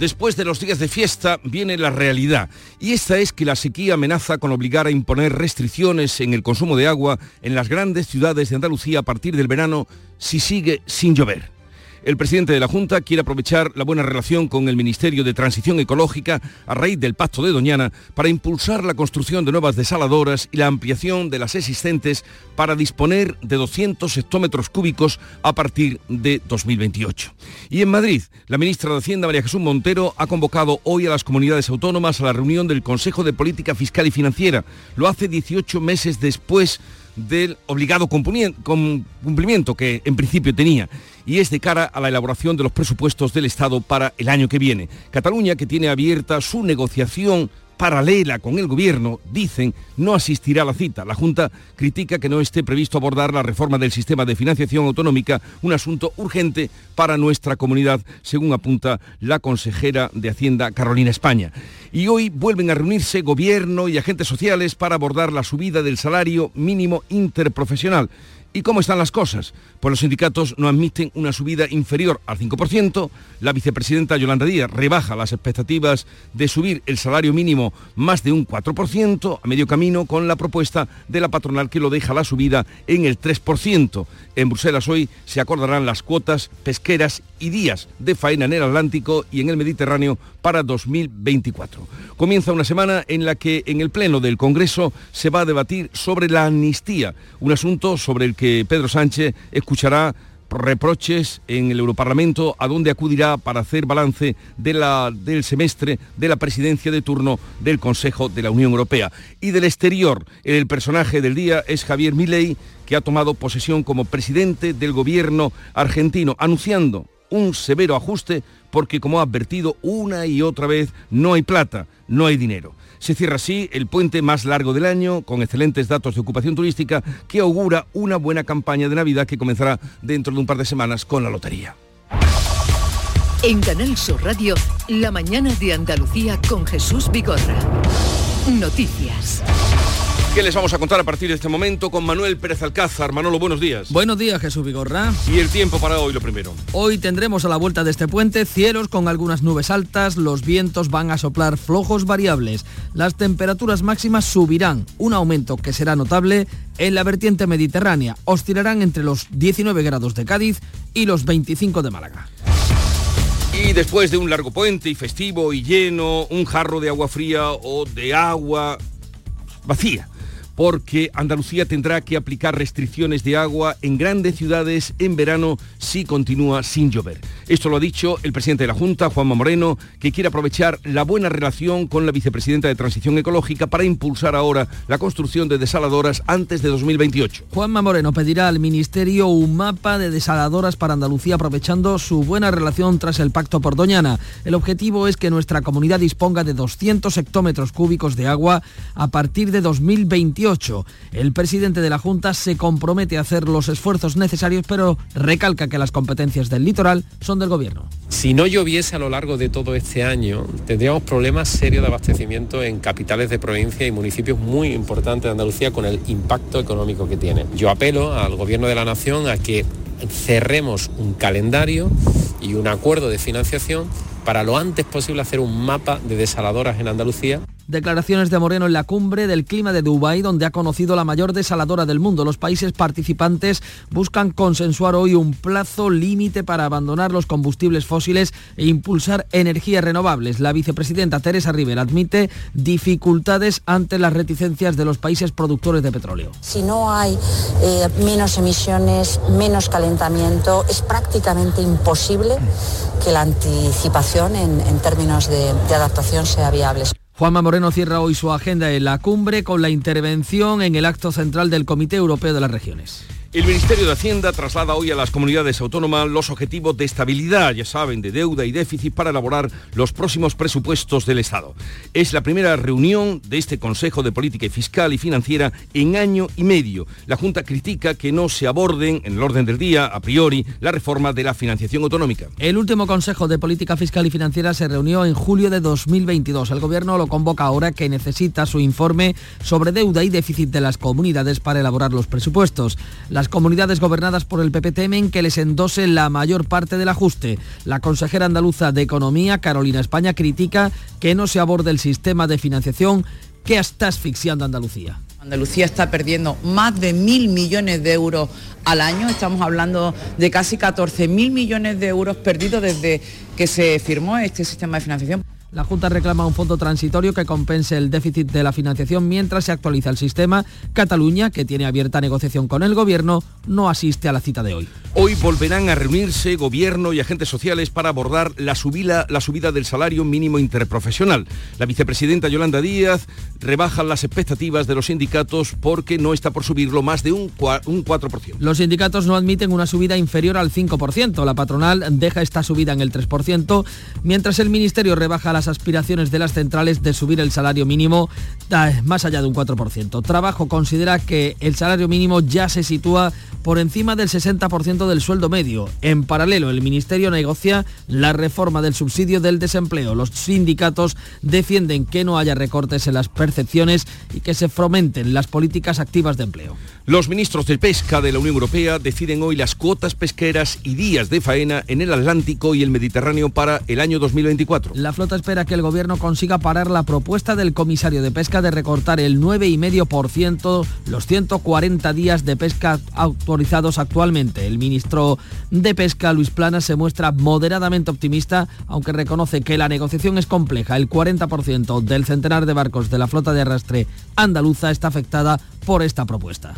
Después de los días de fiesta viene la realidad y esta es que la sequía amenaza con obligar a imponer restricciones en el consumo de agua en las grandes ciudades de Andalucía a partir del verano si sigue sin llover. El presidente de la Junta quiere aprovechar la buena relación con el Ministerio de Transición Ecológica a raíz del Pacto de Doñana para impulsar la construcción de nuevas desaladoras y la ampliación de las existentes para disponer de 200 hectómetros cúbicos a partir de 2028. Y en Madrid, la ministra de Hacienda, María Jesús Montero, ha convocado hoy a las comunidades autónomas a la reunión del Consejo de Política Fiscal y Financiera. Lo hace 18 meses después del obligado cumplimiento que en principio tenía y es de cara a la elaboración de los presupuestos del Estado para el año que viene. Cataluña, que tiene abierta su negociación paralela con el gobierno, dicen, no asistirá a la cita. La Junta critica que no esté previsto abordar la reforma del sistema de financiación autonómica, un asunto urgente para nuestra comunidad, según apunta la consejera de Hacienda Carolina España. Y hoy vuelven a reunirse gobierno y agentes sociales para abordar la subida del salario mínimo interprofesional. ¿Y cómo están las cosas? Pues los sindicatos no admiten una subida inferior al 5%. La vicepresidenta Yolanda Díaz rebaja las expectativas de subir el salario mínimo más de un 4% a medio camino con la propuesta de la patronal que lo deja la subida en el 3%. En Bruselas hoy se acordarán las cuotas pesqueras y días de faena en el Atlántico y en el Mediterráneo para 2024. Comienza una semana en la que en el Pleno del Congreso se va a debatir sobre la amnistía, un asunto sobre el que Pedro Sánchez escuchará reproches en el Europarlamento, a donde acudirá para hacer balance de la, del semestre de la presidencia de turno del Consejo de la Unión Europea. Y del exterior, el personaje del día es Javier Milei, que ha tomado posesión como presidente del gobierno argentino, anunciando un severo ajuste porque, como ha advertido una y otra vez, no hay plata, no hay dinero. Se cierra así el puente más largo del año, con excelentes datos de ocupación turística, que augura una buena campaña de Navidad que comenzará dentro de un par de semanas con la lotería. En Canal Sur Radio, la mañana de Andalucía con Jesús Bigorra. Noticias. ¿Qué les vamos a contar a partir de este momento con Manuel Pérez Alcázar? Manolo, buenos días. Buenos días, Jesús Vigorra. Y el tiempo para hoy, lo primero. Hoy tendremos a la vuelta de este puente cielos con algunas nubes altas, los vientos van a soplar flojos variables, las temperaturas máximas subirán, un aumento que será notable en la vertiente mediterránea, oscilarán entre los 19 grados de Cádiz y los 25 de Málaga. Y después de un largo puente y festivo y lleno, un jarro de agua fría o de agua vacía porque Andalucía tendrá que aplicar restricciones de agua en grandes ciudades en verano si continúa sin llover. Esto lo ha dicho el presidente de la Junta, Juanma Moreno, que quiere aprovechar la buena relación con la vicepresidenta de Transición Ecológica para impulsar ahora la construcción de desaladoras antes de 2028. Juanma Moreno pedirá al Ministerio un mapa de desaladoras para Andalucía aprovechando su buena relación tras el pacto por Doñana. El objetivo es que nuestra comunidad disponga de 200 hectómetros cúbicos de agua a partir de 2028 el presidente de la Junta se compromete a hacer los esfuerzos necesarios, pero recalca que las competencias del litoral son del gobierno. Si no lloviese a lo largo de todo este año, tendríamos problemas serios de abastecimiento en capitales de provincia y municipios muy importantes de Andalucía con el impacto económico que tiene. Yo apelo al gobierno de la nación a que cerremos un calendario y un acuerdo de financiación para lo antes posible hacer un mapa de desaladoras en Andalucía Declaraciones de Moreno en la cumbre del clima de Dubái, donde ha conocido la mayor desaladora del mundo. Los países participantes buscan consensuar hoy un plazo límite para abandonar los combustibles fósiles e impulsar energías renovables. La vicepresidenta Teresa Rivera admite dificultades ante las reticencias de los países productores de petróleo. Si no hay eh, menos emisiones, menos calentamiento, es prácticamente imposible que la anticipación en, términos de adaptación sea viable. Juanma Moreno cierra hoy su agenda en la cumbre con la intervención en el acto central del Comité Europeo de las Regiones. El Ministerio de Hacienda traslada hoy a las comunidades autónomas los objetivos de estabilidad, ya saben, de deuda y déficit para elaborar los próximos presupuestos del Estado. Es la primera reunión de este Consejo de Política Fiscal y Financiera en año y medio. La Junta critica que no se aborden en el orden del día, a priori, la reforma de la financiación autonómica. El último Consejo de Política Fiscal y Financiera se reunió en julio de 2022. El Gobierno lo convoca ahora que necesita su informe sobre deuda y déficit de las comunidades para elaborar los presupuestos. Las comunidades gobernadas por el PP temen que les endose la mayor parte del ajuste. La consejera andaluza de Economía, Carolina España, critica que no se aborde el sistema de financiación que está asfixiando a Andalucía. Andalucía está perdiendo más de mil millones de euros al año. Estamos hablando de casi 14 mil millones de euros perdidos desde que se firmó este sistema de financiación. La Junta reclama un fondo transitorio que compense el déficit de la financiación mientras se actualiza el sistema. Cataluña, que tiene abierta negociación con el Gobierno, no asiste a la cita de hoy. Hoy volverán a reunirse gobierno y agentes sociales para abordar la subida, la subida del salario mínimo interprofesional. La vicepresidenta Yolanda Díaz rebaja las expectativas de los sindicatos porque no está por subirlo más de un, un 4%. Los sindicatos no admiten una subida inferior al 5%. La patronal deja esta subida en el 3%, mientras el Ministerio rebaja la las aspiraciones de las centrales de subir el salario mínimo más allá de un 4%. Trabajo considera que el salario mínimo ya se sitúa por encima del 60% del sueldo medio. En paralelo, el Ministerio negocia la reforma del subsidio del desempleo. Los sindicatos defienden que no haya recortes en las percepciones y que se fomenten las políticas activas de empleo. Los ministros de Pesca de la Unión Europea deciden hoy las cuotas pesqueras y días de faena en el Atlántico y el Mediterráneo para el año 2024. La flota espera que el gobierno consiga parar la propuesta del comisario de pesca de recortar el 9,5% los 140 días de pesca autorizados actualmente. El ministro de Pesca, Luis Plana, se muestra moderadamente optimista, aunque reconoce que la negociación es compleja. El 40% del centenar de barcos de la flota de arrastre andaluza está afectada por esta propuesta.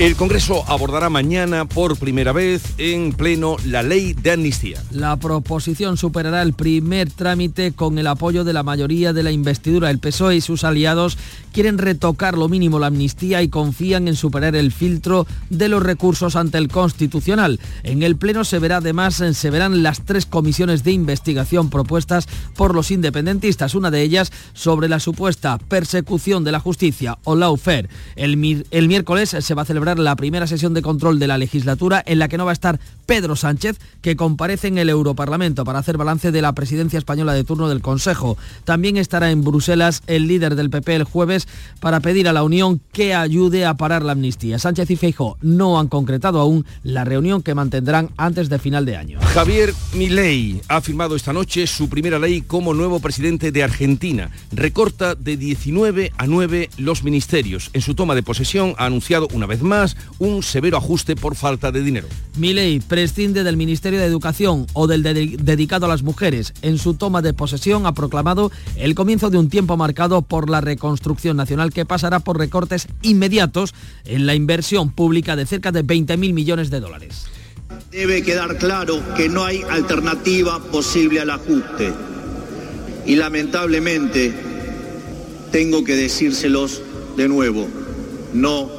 El Congreso abordará mañana por primera vez en pleno la ley de amnistía. La proposición superará el primer trámite con el apoyo de la mayoría de la investidura. El PSOE y sus aliados quieren retocar lo mínimo la amnistía y confían en superar el filtro de los recursos ante el Constitucional. En el Pleno se verá además, se verán las tres comisiones de investigación propuestas por los independentistas, una de ellas sobre la supuesta persecución de la justicia o lawfare. El, el miércoles se va a celebrar la primera sesión de control de la legislatura en la que no va a estar Pedro Sánchez, que comparece en el Europarlamento para hacer balance de la presidencia española de turno del Consejo. También estará en Bruselas el líder del PP el jueves para pedir a la Unión que ayude a parar la amnistía. Sánchez y Feijóo no han concretado aún la reunión que mantendrán antes de final de año. Javier Milei ha firmado esta noche su primera ley como nuevo presidente de Argentina. Recorta de 19 a 9 los ministerios. En su toma de posesión ha anunciado una vez más un severo ajuste por falta de dinero. Milei prescinde del Ministerio de Educación o del dedicado a las mujeres. En su toma de posesión ha proclamado el comienzo de un tiempo marcado por la reconstrucción nacional que pasará por recortes inmediatos en la inversión pública de cerca de 20.000 millones de dólares. Debe quedar claro que no hay alternativa posible al ajuste. Y lamentablemente tengo que decírselos de nuevo, no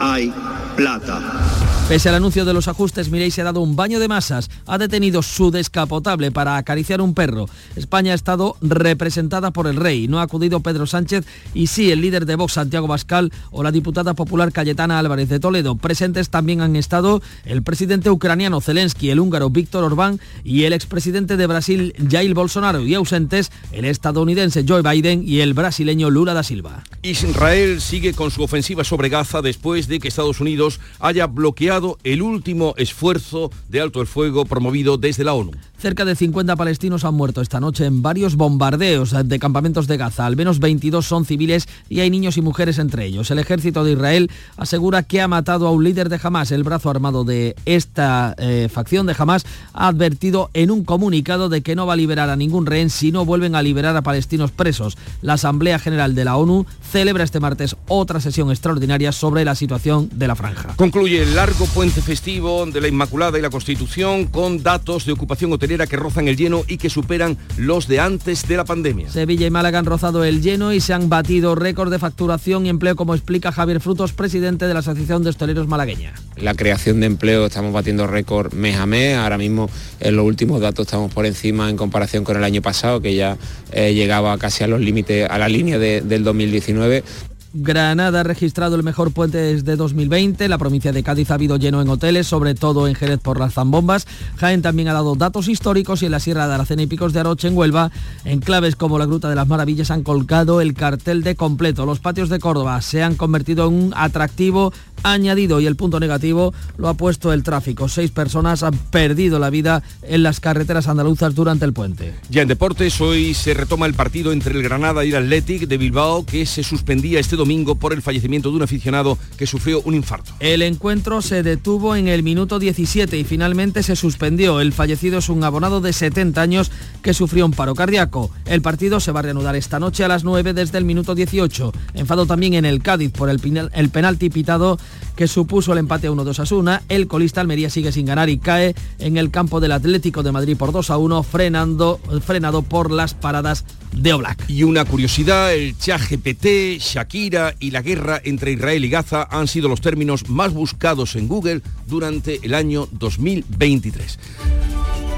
hay plata. Pese al anuncio de los ajustes, Mireille se ha dado un baño de masas. Ha detenido su descapotable para acariciar un perro. España ha estado representada por el rey. No ha acudido Pedro Sánchez y sí el líder de Vox, Santiago Bascal, o la diputada popular Cayetana Álvarez de Toledo. Presentes también han estado el presidente ucraniano Zelensky, el húngaro Víctor Orbán y el expresidente de Brasil, Jair Bolsonaro. Y ausentes el estadounidense Joe Biden y el brasileño Lula da Silva. Israel sigue con su ofensiva sobre Gaza después de que Estados Unidos haya bloqueado el último esfuerzo de alto el fuego promovido desde la ONU. Cerca de 50 palestinos han muerto esta noche en varios bombardeos de campamentos de Gaza. Al menos 22 son civiles y hay niños y mujeres entre ellos. El ejército de Israel asegura que ha matado a un líder de Hamas. El brazo armado de esta eh, facción de Hamas ha advertido en un comunicado de que no va a liberar a ningún rehén si no vuelven a liberar a palestinos presos. La Asamblea General de la ONU celebra este martes otra sesión extraordinaria sobre la situación de la franja. Concluye el largo puente festivo de la Inmaculada y la Constitución con datos de ocupación hotelera que rozan el lleno y que superan los de antes de la pandemia. Sevilla y Málaga han rozado el lleno y se han batido récords de facturación y empleo, como explica Javier Frutos, presidente de la Asociación de Hosteleros Malagueña. La creación de empleo estamos batiendo récord mes a mes. Ahora mismo en los últimos datos estamos por encima en comparación con el año pasado, que ya eh, llegaba casi a los límites, a la línea del 2019. Granada ha registrado el mejor puente desde 2020. La provincia de Cádiz ha habido lleno en hoteles, sobre todo en Jerez por las zambombas. Jaén también ha dado datos históricos y en la Sierra de Aracena y Picos de Aroche en Huelva, en claves como la Gruta de las Maravillas, han colgado el cartel de completo. Los patios de Córdoba se han convertido en un atractivo añadido y el punto negativo lo ha puesto el tráfico. Seis personas han perdido la vida en las carreteras andaluzas durante el puente. Ya en deportes, hoy se retoma el partido entre el Granada y el Athletic de Bilbao que se suspendía este domingo por el fallecimiento de un aficionado que sufrió un infarto. El encuentro se detuvo en el minuto 17 y finalmente se suspendió. El fallecido es un abonado de 70 años que sufrió un paro cardíaco. El partido se va a reanudar esta noche a las 9 desde el minuto 18. Enfado también en el Cádiz por el, el penalti pitado que supuso el empate a 1-2 a Suna. El colista Almería sigue sin ganar y cae en el campo del Atlético de Madrid por 2 a 1, frenando, frenado por las paradas de Oblak. Y una curiosidad, el ChatGPT, Shakira y la guerra entre Israel y Gaza han sido los términos más buscados en Google durante el año 2023.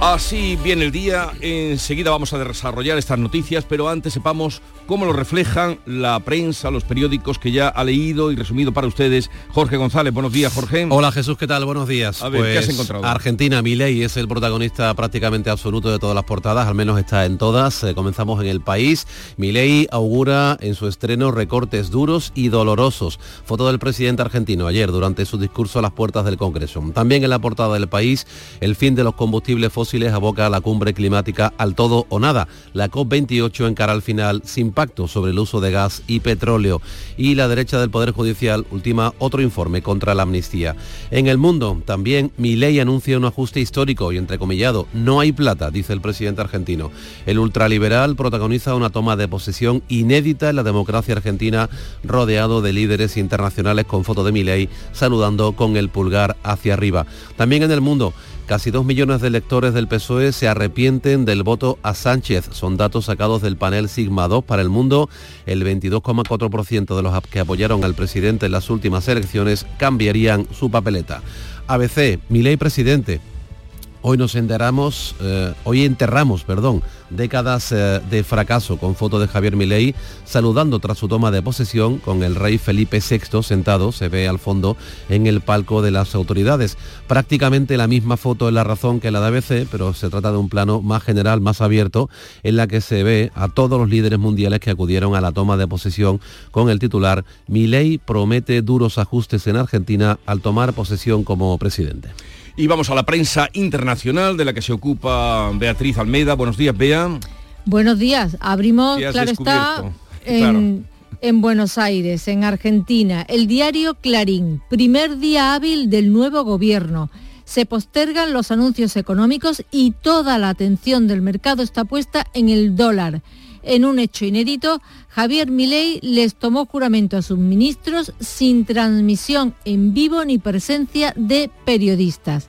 Así viene el día, enseguida vamos a desarrollar estas noticias, pero antes sepamos cómo lo reflejan la prensa, los periódicos que ya ha leído y resumido para ustedes Jorge González. Buenos días, Jorge. Hola Jesús, ¿qué tal? Buenos días. A ver, ¿qué has pues encontrado? Argentina, Milei es el protagonista prácticamente absoluto de todas las portadas, al menos está en todas. Eh, comenzamos en el país. Milei augura en su estreno recortes duros y dolorosos. Foto del presidente argentino ayer durante su discurso a las puertas del Congreso. También en la portada del país, el fin de los combustibles fósiles les aboca a la cumbre climática al todo o nada. La COP28 encara al final sin pacto sobre el uso de gas y petróleo. Y la derecha del Poder Judicial ultima otro informe contra la amnistía. En el mundo, también mi ley anuncia un ajuste histórico y entrecomillado. No hay plata, dice el presidente argentino. El ultraliberal protagoniza una toma de posesión inédita en la democracia argentina, rodeado de líderes internacionales con foto de Milei, saludando con el pulgar hacia arriba. También en el mundo, Casi dos millones de electores del PSOE se arrepienten del voto a Sánchez. Son datos sacados del panel Sigma 2 para el mundo. El 22,4% de los que apoyaron al presidente en las últimas elecciones cambiarían su papeleta. ABC, ley presidente. Hoy nos enteramos, eh, hoy enterramos, perdón, décadas eh, de fracaso con foto de Javier Milei saludando tras su toma de posesión con el rey Felipe VI sentado, se ve al fondo en el palco de las autoridades. Prácticamente la misma foto en la razón que la de ABC, pero se trata de un plano más general, más abierto, en la que se ve a todos los líderes mundiales que acudieron a la toma de posesión con el titular Milei promete duros ajustes en Argentina al tomar posesión como presidente. Y vamos a la prensa internacional de la que se ocupa Beatriz Almeida. Buenos días, Bea. Buenos días. Abrimos, claro está, en, en Buenos Aires, en Argentina. El diario Clarín, primer día hábil del nuevo gobierno. Se postergan los anuncios económicos y toda la atención del mercado está puesta en el dólar. En un hecho inédito, Javier Milei les tomó juramento a sus ministros sin transmisión en vivo ni presencia de periodistas.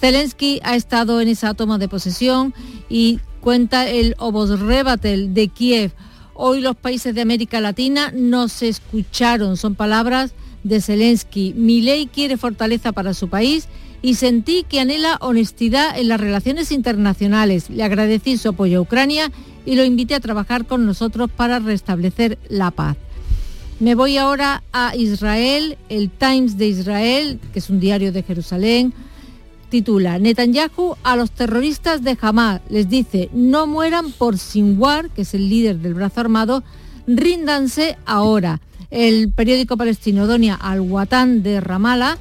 Zelensky ha estado en esa toma de posesión y cuenta el Obosrebatel de Kiev. Hoy los países de América Latina no se escucharon, son palabras de Zelensky. Milei quiere fortaleza para su país y sentí que anhela honestidad en las relaciones internacionales. Le agradecí su apoyo a Ucrania y lo invité a trabajar con nosotros para restablecer la paz. Me voy ahora a Israel, el Times de Israel, que es un diario de Jerusalén, titula Netanyahu a los terroristas de Hamas. Les dice, no mueran por Sinwar, que es el líder del brazo armado, ríndanse ahora. El periódico palestino Donia Al-Watan de Ramallah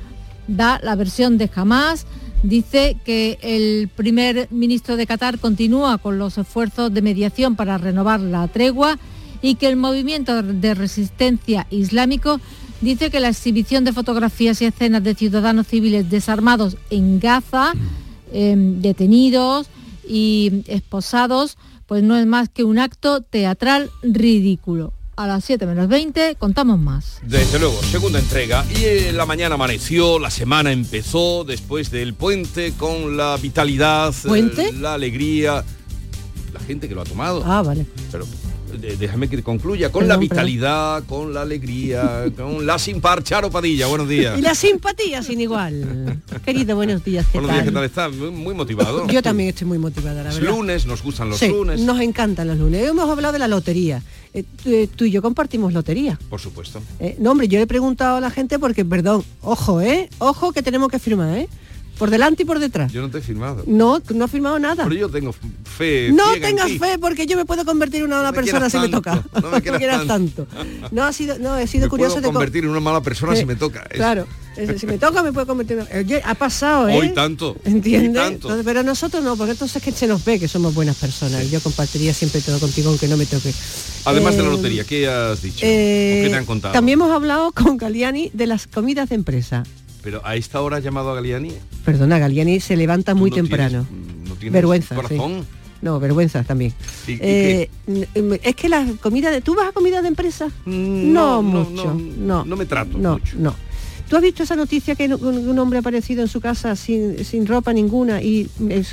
da la versión de Hamas, dice que el primer ministro de Qatar continúa con los esfuerzos de mediación para renovar la tregua y que el movimiento de resistencia islámico dice que la exhibición de fotografías y escenas de ciudadanos civiles desarmados en Gaza, em, detenidos y esposados, pues no es más que un acto teatral ridículo. A las 7 menos 20 contamos más. Desde luego, segunda entrega. Y en la mañana amaneció, la semana empezó después del puente con la vitalidad, ¿Puente? la alegría. La gente que lo ha tomado. Ah, vale. Pero déjame que concluya, con la vitalidad, con la alegría, con la sin par, Charo Padilla, buenos días. Y la simpatía sin igual. Querido, buenos días, ¿qué buenos tal? días, ¿qué tal estás? Muy, motivado. Yo también estoy muy motivada, la verdad. Lunes, nos gustan los sí, lunes. nos encantan los lunes. Hemos hablado de la lotería. Eh, tú, tú, y yo compartimos lotería. Por supuesto. Eh, no, hombre, yo le he preguntado a la gente porque, perdón, ojo, ¿eh? Ojo que tenemos que firmar, ¿eh? Por delante y por detrás. Yo no te he firmado. No, no has firmado nada. Pero yo tengo fe. No tengas fe porque yo me puedo convertir en una mala no persona si tanto, me toca. No me quieras, quieras tanto. tanto. No ha sido, no he sido me curioso puedo de convertir en una mala persona eh, si me toca. Es... Claro. Si me toca me puedo convertir en Oye, ha pasado, ¿eh? Hoy tanto. ¿Entiendes? Tanto. Entonces, pero nosotros no, porque entonces es que se nos ve que somos buenas personas. Sí. Yo compartiría siempre todo contigo aunque no me toque. Además eh, de la lotería, ¿qué has dicho? Eh, ¿Qué te han contado? También hemos hablado con Galiani de las comidas de empresa. Pero a esta hora has llamado a Galiani. Perdona, Galiani se levanta muy no temprano. Tienes, no tienes vergüenza. Corazón. Sí. No, vergüenza también. ¿Y, y eh, es que la comida de. ¿Tú vas a comida de empresa? Mm, No, no mucho. No, no, me trato. No, mucho. no. ¿Tú has visto esa noticia que un hombre ha aparecido en su casa sin, sin ropa ninguna y eh,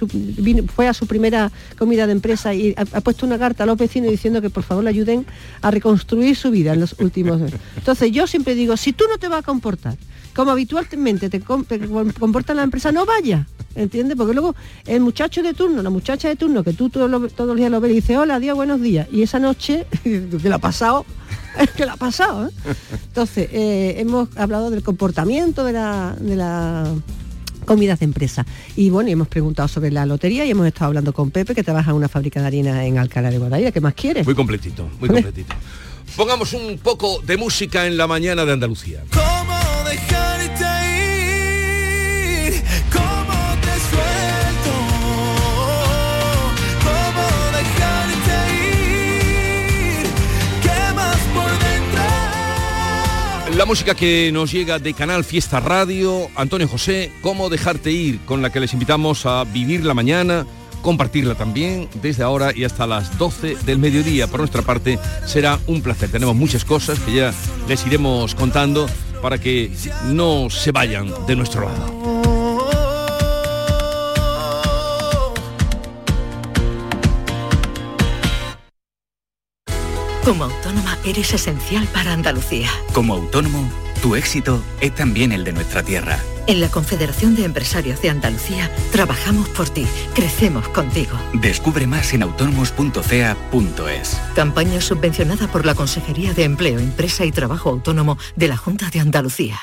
fue a su primera comida de empresa y ha, puesto una carta a los vecinos diciendo que por favor le ayuden a reconstruir su vida en los últimos Entonces yo siempre digo, si tú no te vas a comportar como habitualmente te, te comporta la empresa, no vaya, ¿entiendes? Porque luego el muchacho de turno, la muchacha de turno, que tú todos los, días lo ves y dices, hola, adiós, buenos días, y esa noche, que le ha pasado, que le ha pasado, ¿eh? Entonces, eh, hemos hablado del comportamiento de la, de la comidas de empresa. Y bueno, y hemos preguntado sobre la lotería y hemos estado hablando con Pepe, que trabaja en una fábrica de harina en Alcalá de Guadaira. ¿Qué más quieres? Muy completito, muy completito. Pongamos un poco de música en la mañana de Andalucía. La música que nos llega de Canal Fiesta Radio, Antonio José, ¿Cómo dejarte ir? Con la que les invitamos a vivir la mañana compartirla también desde ahora y hasta las 12 del mediodía. Por nuestra parte será un placer. Tenemos muchas cosas que ya les iremos contando para que no se vayan de nuestro lado. Como eres esencial para Andalucía. Como autónomo, tu éxito es también el de nuestra tierra. En la Confederación de Empresarios de Andalucía trabajamos por ti, crecemos contigo. Descubre más en autónomos.cea.es. Campaña subvencionada por la Consejería de Empleo, Empresa y Trabajo Autónomo de la Junta de Andalucía.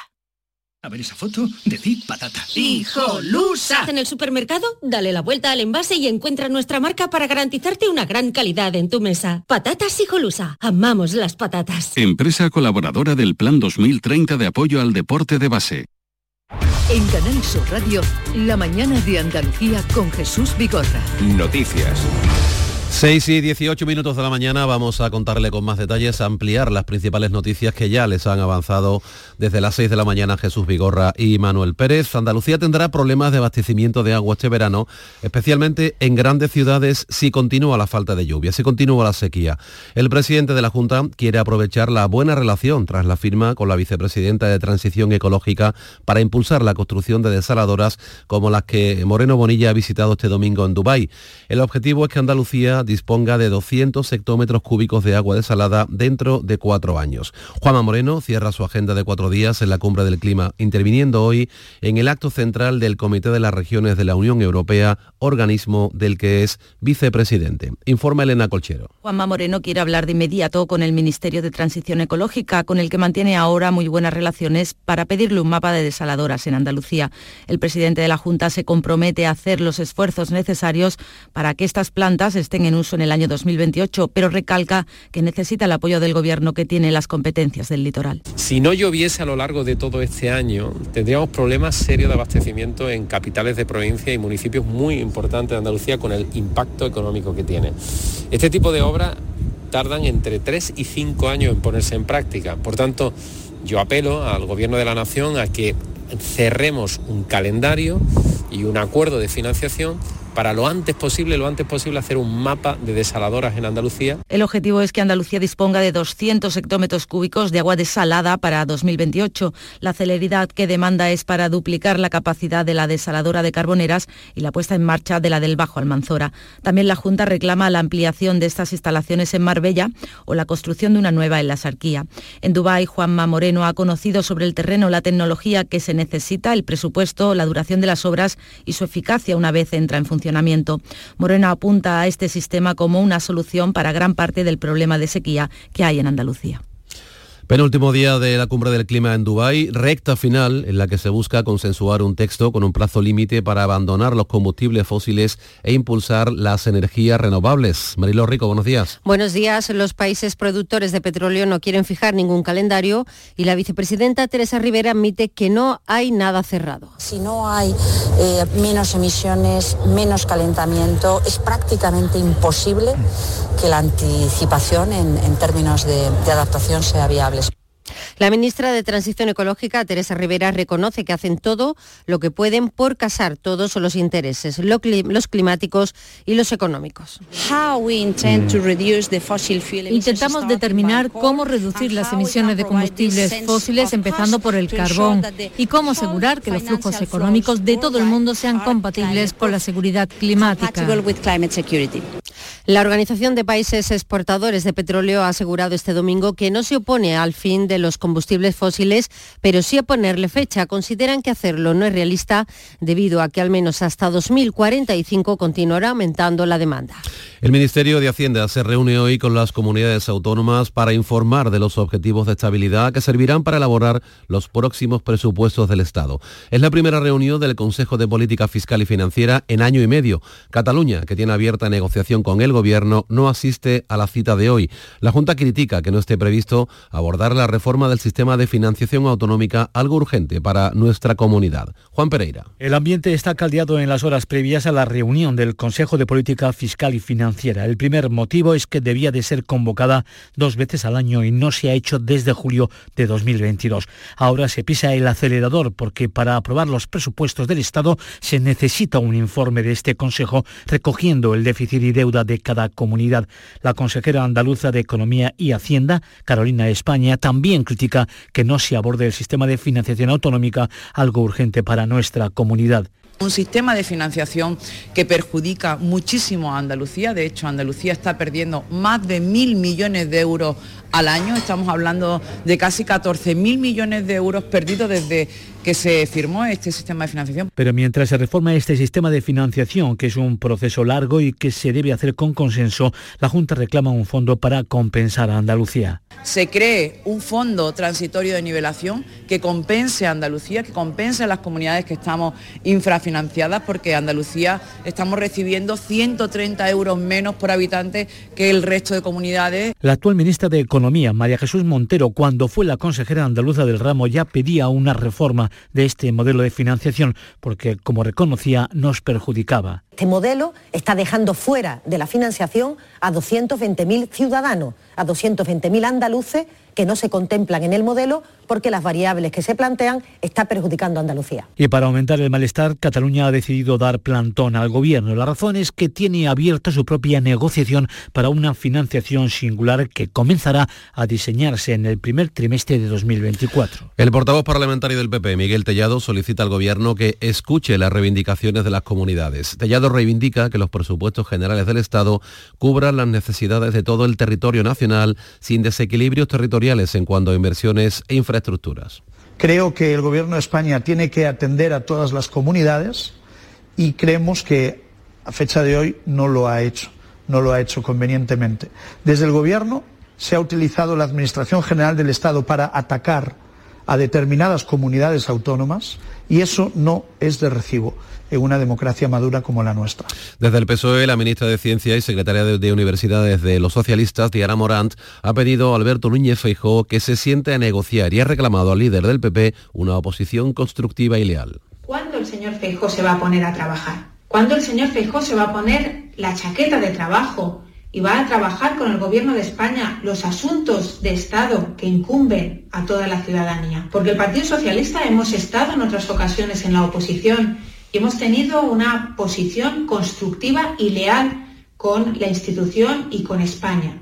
A ver esa foto, decid patata. ¡Hijolusa! En el supermercado, dale la vuelta al envase y encuentra nuestra marca para garantizarte una gran calidad en tu mesa. Patatas Hijolusa. Amamos las patatas. Empresa colaboradora del Plan 2030 de apoyo al deporte de base. En Canal Sur Radio, la mañana de Andalucía con Jesús Vigorra. Noticias. 6 y 18 minutos de la mañana vamos a contarle con más detalles, ampliar las principales noticias que ya les han avanzado desde las 6 de la mañana Jesús Vigorra y Manuel Pérez. Andalucía tendrá problemas de abastecimiento de agua este verano, especialmente en grandes ciudades si continúa la falta de lluvia, si continúa la sequía. El presidente de la Junta quiere aprovechar la buena relación tras la firma con la vicepresidenta de Transición Ecológica para impulsar la construcción de desaladoras como las que Moreno Bonilla ha visitado este domingo en Dubái. El objetivo es que Andalucía disponga de 200 hectómetros cúbicos de agua desalada dentro de cuatro años. Juanma Moreno cierra su agenda de cuatro días en la cumbre del clima, interviniendo hoy en el acto central del Comité de las Regiones de la Unión Europea, organismo del que es vicepresidente. Informa Elena Colchero. Juanma Moreno quiere hablar de inmediato con el Ministerio de Transición Ecológica, con el que mantiene ahora muy buenas relaciones, para pedirle un mapa de desaladoras en Andalucía. El presidente de la Junta se compromete a hacer los esfuerzos necesarios para que estas plantas estén en uso en el año 2028, pero recalca que necesita el apoyo del Gobierno que tiene las competencias del litoral. Si no lloviese a lo largo de todo este año, tendríamos problemas serios de abastecimiento en capitales de provincia y municipios muy importantes de Andalucía con el impacto económico que tiene. Este tipo de obras tardan entre 3 y 5 años en ponerse en práctica. Por tanto, yo apelo al Gobierno de la Nación a que cerremos un calendario y un acuerdo de financiación para lo antes posible, lo antes posible hacer un mapa de desaladoras en Andalucía. El objetivo es que Andalucía disponga de 200 hectómetros cúbicos de agua desalada para 2028. La celeridad que demanda es para duplicar la capacidad de la desaladora de Carboneras y la puesta en marcha de la del Bajo Almanzora. También la Junta reclama la ampliación de estas instalaciones en Marbella o la construcción de una nueva en la Sarquía. En Dubái, Juanma Moreno ha conocido sobre el terreno la tecnología que se necesita, el presupuesto, la duración de las obras y su eficacia una vez entra en funcionamiento. Moreno apunta a este sistema como una solución para gran parte del problema de sequía que hay en Andalucía. Penúltimo día de la cumbre del clima en Dubái, recta final en la que se busca consensuar un texto con un plazo límite para abandonar los combustibles fósiles e impulsar las energías renovables. Marilo Rico, buenos días. Buenos días. Los países productores de petróleo no quieren fijar ningún calendario y la vicepresidenta Teresa Rivera admite que no hay nada cerrado. Si no hay eh, menos emisiones, menos calentamiento, es prácticamente imposible que la anticipación en, en términos de, de adaptación sea viable. La ministra de Transición Ecológica, Teresa Rivera, reconoce que hacen todo lo que pueden por casar todos los intereses, los climáticos y los económicos. Intentamos determinar cómo reducir las emisiones de combustibles fósiles empezando por el carbón y cómo asegurar que los flujos económicos de todo el mundo sean compatibles con la seguridad climática. La Organización de Países Exportadores de Petróleo ha asegurado este domingo que no se opone al fin de los combustibles fósiles, pero sí a ponerle fecha. Consideran que hacerlo no es realista debido a que al menos hasta 2045 continuará aumentando la demanda. El Ministerio de Hacienda se reúne hoy con las comunidades autónomas para informar de los objetivos de estabilidad que servirán para elaborar los próximos presupuestos del Estado. Es la primera reunión del Consejo de Política Fiscal y Financiera en año y medio. Cataluña, que tiene abierta negociación con el Gobierno, no asiste a la cita de hoy. La Junta critica que no esté previsto abordar la reforma del sistema de financiación autonómica, algo urgente para nuestra comunidad. Juan Pereira. El ambiente está caldeado en las horas previas a la reunión del Consejo de Política Fiscal y Financiera. El primer motivo es que debía de ser convocada dos veces al año y no se ha hecho desde julio de 2022. Ahora se pisa el acelerador porque para aprobar los presupuestos del Estado se necesita un informe de este Consejo recogiendo el déficit y deuda de cada comunidad. La consejera andaluza de Economía y Hacienda, Carolina España, también critica que no se aborde el sistema de financiación autonómica, algo urgente para nuestra comunidad. Un sistema de financiación que perjudica muchísimo a Andalucía. De hecho, Andalucía está perdiendo más de mil millones de euros al año. Estamos hablando de casi 14 mil millones de euros perdidos desde que se firmó este sistema de financiación. Pero mientras se reforma este sistema de financiación, que es un proceso largo y que se debe hacer con consenso, la Junta reclama un fondo para compensar a Andalucía. Se cree un fondo transitorio de nivelación que compense a Andalucía, que compense a las comunidades que estamos infrafinanciadas, porque Andalucía estamos recibiendo 130 euros menos por habitante que el resto de comunidades. La actual ministra de Economía, María Jesús Montero, cuando fue la consejera andaluza del ramo, ya pedía una reforma de este modelo de financiación, porque, como reconocía, nos perjudicaba. Este modelo está dejando fuera de la financiación a 220.000 ciudadanos, a 220.000 andaluces que no se contemplan en el modelo porque las variables que se plantean están perjudicando a Andalucía. Y para aumentar el malestar, Cataluña ha decidido dar plantón al gobierno. La razón es que tiene abierta su propia negociación para una financiación singular que comenzará a diseñarse en el primer trimestre de 2024. El portavoz parlamentario del PP, Miguel Tellado, solicita al Gobierno que escuche las reivindicaciones de las comunidades. Tellado reivindica que los presupuestos generales del Estado cubran las necesidades de todo el territorio nacional sin desequilibrios territoriales en cuanto a inversiones e infraestructuras. Creo que el Gobierno de España tiene que atender a todas las comunidades y creemos que a fecha de hoy no lo ha hecho, no lo ha hecho convenientemente. Desde el Gobierno se ha utilizado la Administración General del Estado para atacar a determinadas comunidades autónomas y eso no es de recibo en una democracia madura como la nuestra. Desde el PSOE, la ministra de Ciencia y secretaria de, de Universidades de los Socialistas, Diana Morant, ha pedido a Alberto Núñez Feijóo que se siente a negociar y ha reclamado al líder del PP una oposición constructiva y leal. ¿Cuándo el señor Feijóo se va a poner a trabajar? ¿Cuándo el señor Feijóo se va a poner la chaqueta de trabajo y va a trabajar con el Gobierno de España los asuntos de Estado que incumben a toda la ciudadanía? Porque el Partido Socialista hemos estado en otras ocasiones en la oposición y hemos tenido una posición constructiva y leal con la institución y con España.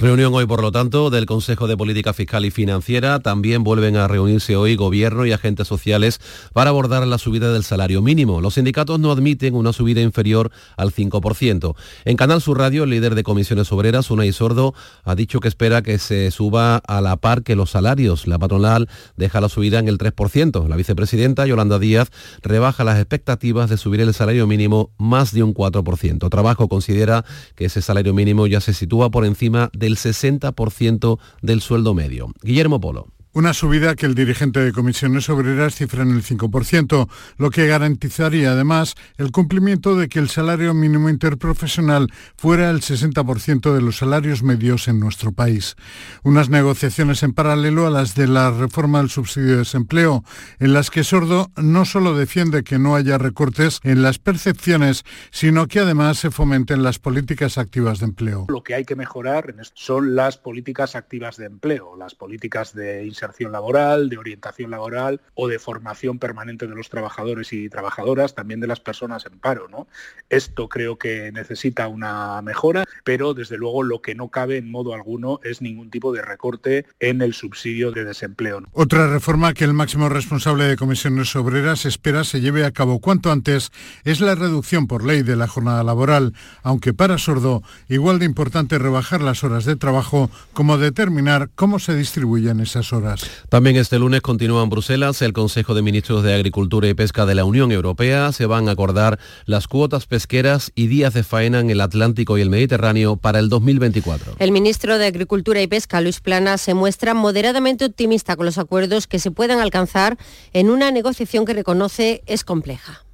Reunión hoy, por lo tanto, del Consejo de Política Fiscal y Financiera. También vuelven a reunirse hoy gobierno y agentes sociales para abordar la subida del salario mínimo. Los sindicatos no admiten una subida inferior al 5%. En Canal Sur Radio, el líder de comisiones obreras, Unai Sordo, ha dicho que espera que se suba a la par que los salarios. La patronal deja la subida en el 3%. La vicepresidenta, Yolanda Díaz, rebaja las expectativas de subir el salario mínimo más de un 4%. Trabajo considera que ese salario mínimo ya se sitúa por encima de el 60% del sueldo medio. Guillermo Polo. Una subida que el dirigente de comisiones obreras cifra en el 5%, lo que garantizaría además el cumplimiento de que el salario mínimo interprofesional fuera el 60% de los salarios medios en nuestro país. Unas negociaciones en paralelo a las de la reforma del subsidio de desempleo, en las que Sordo no solo defiende que no haya recortes en las percepciones, sino que además se fomenten las políticas activas de empleo. Lo que hay que mejorar son las políticas activas de empleo, las políticas de laboral, de orientación laboral o de formación permanente de los trabajadores y trabajadoras, también de las personas en paro. ¿no? Esto creo que necesita una mejora, pero desde luego lo que no cabe en modo alguno es ningún tipo de recorte en el subsidio de desempleo. Otra reforma que el máximo responsable de comisiones obreras espera se lleve a cabo cuanto antes es la reducción por ley de la jornada laboral, aunque para Sordo igual de importante rebajar las horas de trabajo como determinar cómo se distribuyen esas horas. También este lunes continúa en Bruselas el Consejo de Ministros de Agricultura y Pesca de la Unión Europea. Se van a acordar las cuotas pesqueras y días de faena en el Atlántico y el Mediterráneo para el 2024. El ministro de Agricultura y Pesca, Luis Plana, se muestra moderadamente optimista con los acuerdos que se puedan alcanzar en una negociación que reconoce es compleja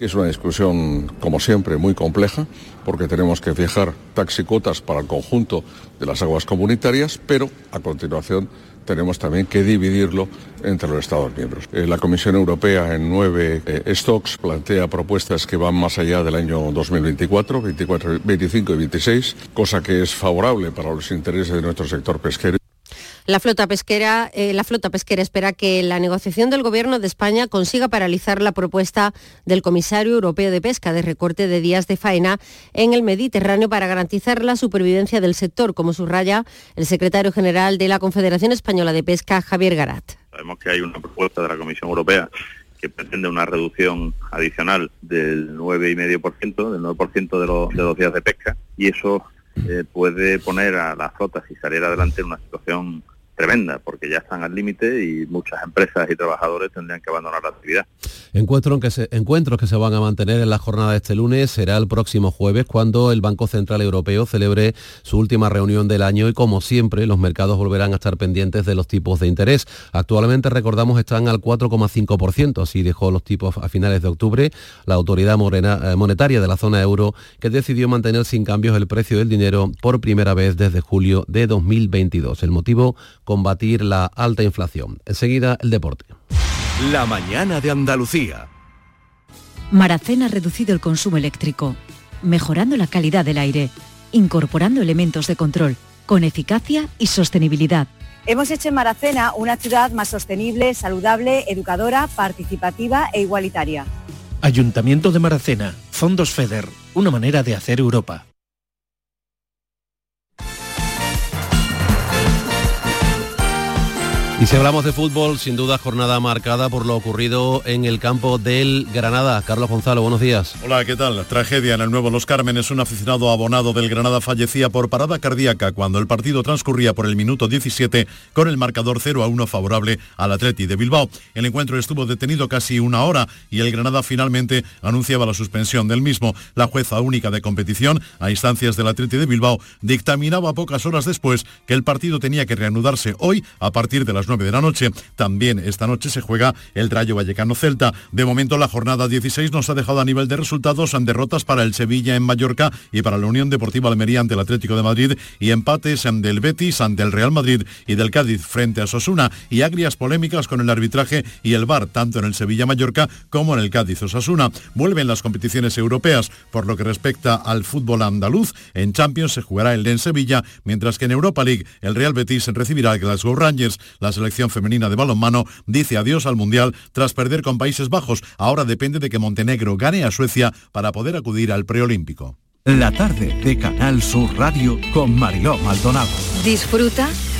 es una discusión, como siempre, muy compleja, porque tenemos que fijar taxicotas para el conjunto de las aguas comunitarias, pero a continuación tenemos también que dividirlo entre los Estados miembros. Eh, la Comisión Europea en nueve eh, stocks plantea propuestas que van más allá del año 2024, 24, 25 y 26, cosa que es favorable para los intereses de nuestro sector pesquero. La flota pesquera, eh, la flota pesquera espera que la negociación del Gobierno de España consiga paralizar la propuesta del Comisario Europeo de Pesca de recorte de días de faena en el Mediterráneo para garantizar la supervivencia del sector, como subraya el secretario general de la Confederación Española de Pesca, Javier Garat. Sabemos que hay una propuesta de la Comisión Europea que pretende una reducción adicional del 9,5%, del 9% de, los, de los días de pesca, y eso eh, puede poner a las flotas y salir adelante en una situación tremenda, porque ya están al límite y muchas empresas y trabajadores tendrían que abandonar la actividad. Encuentro que se, encuentros que se van a mantener en la jornada de este lunes será el próximo jueves cuando el Banco Central Europeo celebre su última reunión del año y como siempre los mercados volverán a estar pendientes de los tipos de interés. Actualmente recordamos están al 4,5%, así dejó los tipos a finales de octubre la autoridad eh, monetaria de la zona euro que decidió mantener sin cambios el precio del dinero por primera vez desde julio de 2022. El motivo combatir la alta inflación. Enseguida, el deporte. La mañana de Andalucía. Maracena ha reducido el consumo eléctrico, mejorando la calidad del aire, incorporando elementos de control, con eficacia y sostenibilidad. Hemos hecho en Maracena una ciudad más sostenible, saludable, educadora, participativa e igualitaria. Ayuntamiento de Maracena, Fondos FEDER, una manera de hacer Europa. Y si hablamos de fútbol, sin duda jornada marcada por lo ocurrido en el campo del Granada. Carlos Gonzalo, buenos días. Hola, ¿qué tal? Tragedia en el Nuevo Los Cármenes. Un aficionado abonado del Granada fallecía por parada cardíaca cuando el partido transcurría por el minuto 17 con el marcador 0 a 1 favorable al Atleti de Bilbao. El encuentro estuvo detenido casi una hora y el Granada finalmente anunciaba la suspensión del mismo. La jueza única de competición, a instancias del Atleti de Bilbao, dictaminaba pocas horas después que el partido tenía que reanudarse hoy a partir de las 9 de la noche. También esta noche se juega el Rayo Vallecano Celta. De momento la jornada 16 nos ha dejado a nivel de resultados en derrotas para el Sevilla en Mallorca y para la Unión Deportiva Almería ante el Atlético de Madrid y empates del Betis ante el Real Madrid y del Cádiz frente a Sosuna y agrias polémicas con el arbitraje y el VAR tanto en el Sevilla Mallorca como en el Cádiz Osasuna. Vuelven las competiciones europeas. Por lo que respecta al fútbol andaluz, en Champions se jugará el en Sevilla, mientras que en Europa League el Real Betis recibirá al Glasgow Rangers. Las selección femenina de balonmano dice adiós al Mundial tras perder con Países Bajos. Ahora depende de que Montenegro gane a Suecia para poder acudir al preolímpico. La tarde de Canal Sur Radio con Mariló Maldonado. Disfruta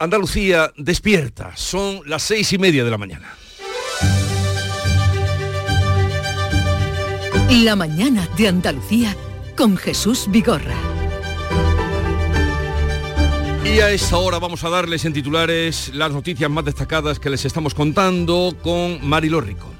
Andalucía despierta, son las seis y media de la mañana. La mañana de Andalucía con Jesús Vigorra. Y a esta hora vamos a darles en titulares las noticias más destacadas que les estamos contando con Mari Lórrico.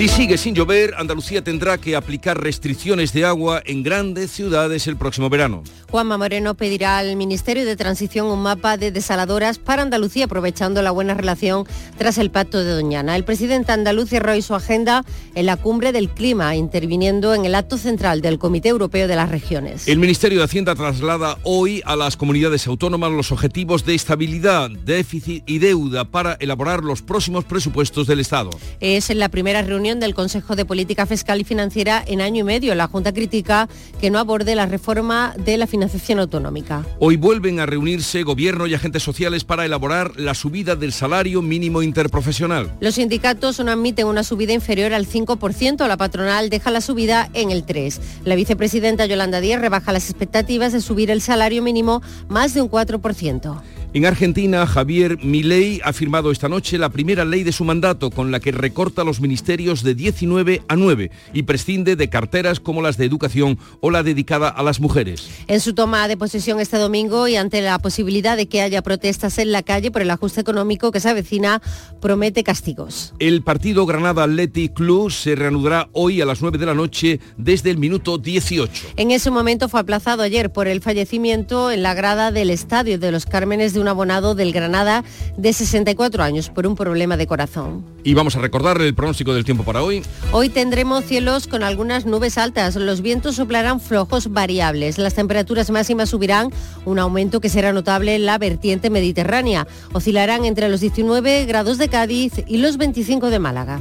Si sigue sin llover, Andalucía tendrá que aplicar restricciones de agua en grandes ciudades el próximo verano. Juanma Moreno pedirá al Ministerio de Transición un mapa de desaladoras para Andalucía, aprovechando la buena relación tras el pacto de Doñana. El presidente andaluz cerró hoy su agenda en la cumbre del clima, interviniendo en el acto central del Comité Europeo de las Regiones. El Ministerio de Hacienda traslada hoy a las comunidades autónomas los objetivos de estabilidad, déficit y deuda para elaborar los próximos presupuestos del Estado. Es la primera reunión del Consejo de Política Fiscal y Financiera en año y medio. La Junta critica que no aborde la reforma de la financiación autonómica. Hoy vuelven a reunirse gobierno y agentes sociales para elaborar la subida del salario mínimo interprofesional. Los sindicatos no admiten una subida inferior al 5%, la patronal deja la subida en el 3%. La vicepresidenta Yolanda Díaz rebaja las expectativas de subir el salario mínimo más de un 4%. En Argentina, Javier Milei ha firmado esta noche la primera ley de su mandato con la que recorta los ministerios de 19 a 9 y prescinde de carteras como las de educación o la dedicada a las mujeres. En su toma de posesión este domingo y ante la posibilidad de que haya protestas en la calle por el ajuste económico que se avecina, promete castigos. El partido Granada Athletic Club se reanudará hoy a las 9 de la noche desde el minuto 18. En ese momento fue aplazado ayer por el fallecimiento en la grada del Estadio de los Cármenes de un abonado del Granada de 64 años por un problema de corazón. Y vamos a recordar el pronóstico del tiempo para hoy. Hoy tendremos cielos con algunas nubes altas, los vientos soplarán flojos variables, las temperaturas máximas subirán, un aumento que será notable en la vertiente mediterránea, oscilarán entre los 19 grados de Cádiz y los 25 de Málaga.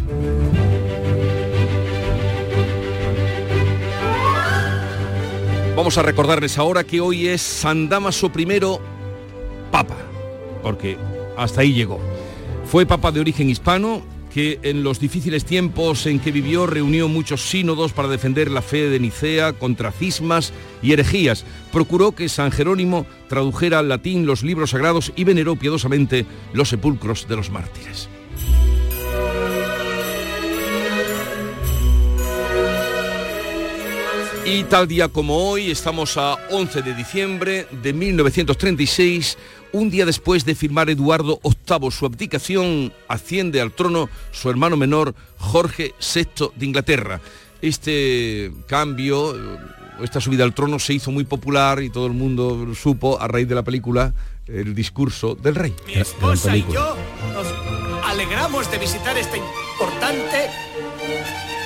Vamos a recordarles ahora que hoy es San Damaso I Papa, porque hasta ahí llegó. Fue Papa de origen hispano, que en los difíciles tiempos en que vivió reunió muchos sínodos para defender la fe de Nicea contra cismas y herejías. Procuró que San Jerónimo tradujera al latín los libros sagrados y veneró piadosamente los sepulcros de los mártires. Y tal día como hoy, estamos a 11 de diciembre de 1936, un día después de firmar Eduardo VIII su abdicación, asciende al trono su hermano menor Jorge VI de Inglaterra. Este cambio, esta subida al trono se hizo muy popular y todo el mundo supo a raíz de la película el discurso del rey. Mi esposa y yo nos alegramos de visitar este importante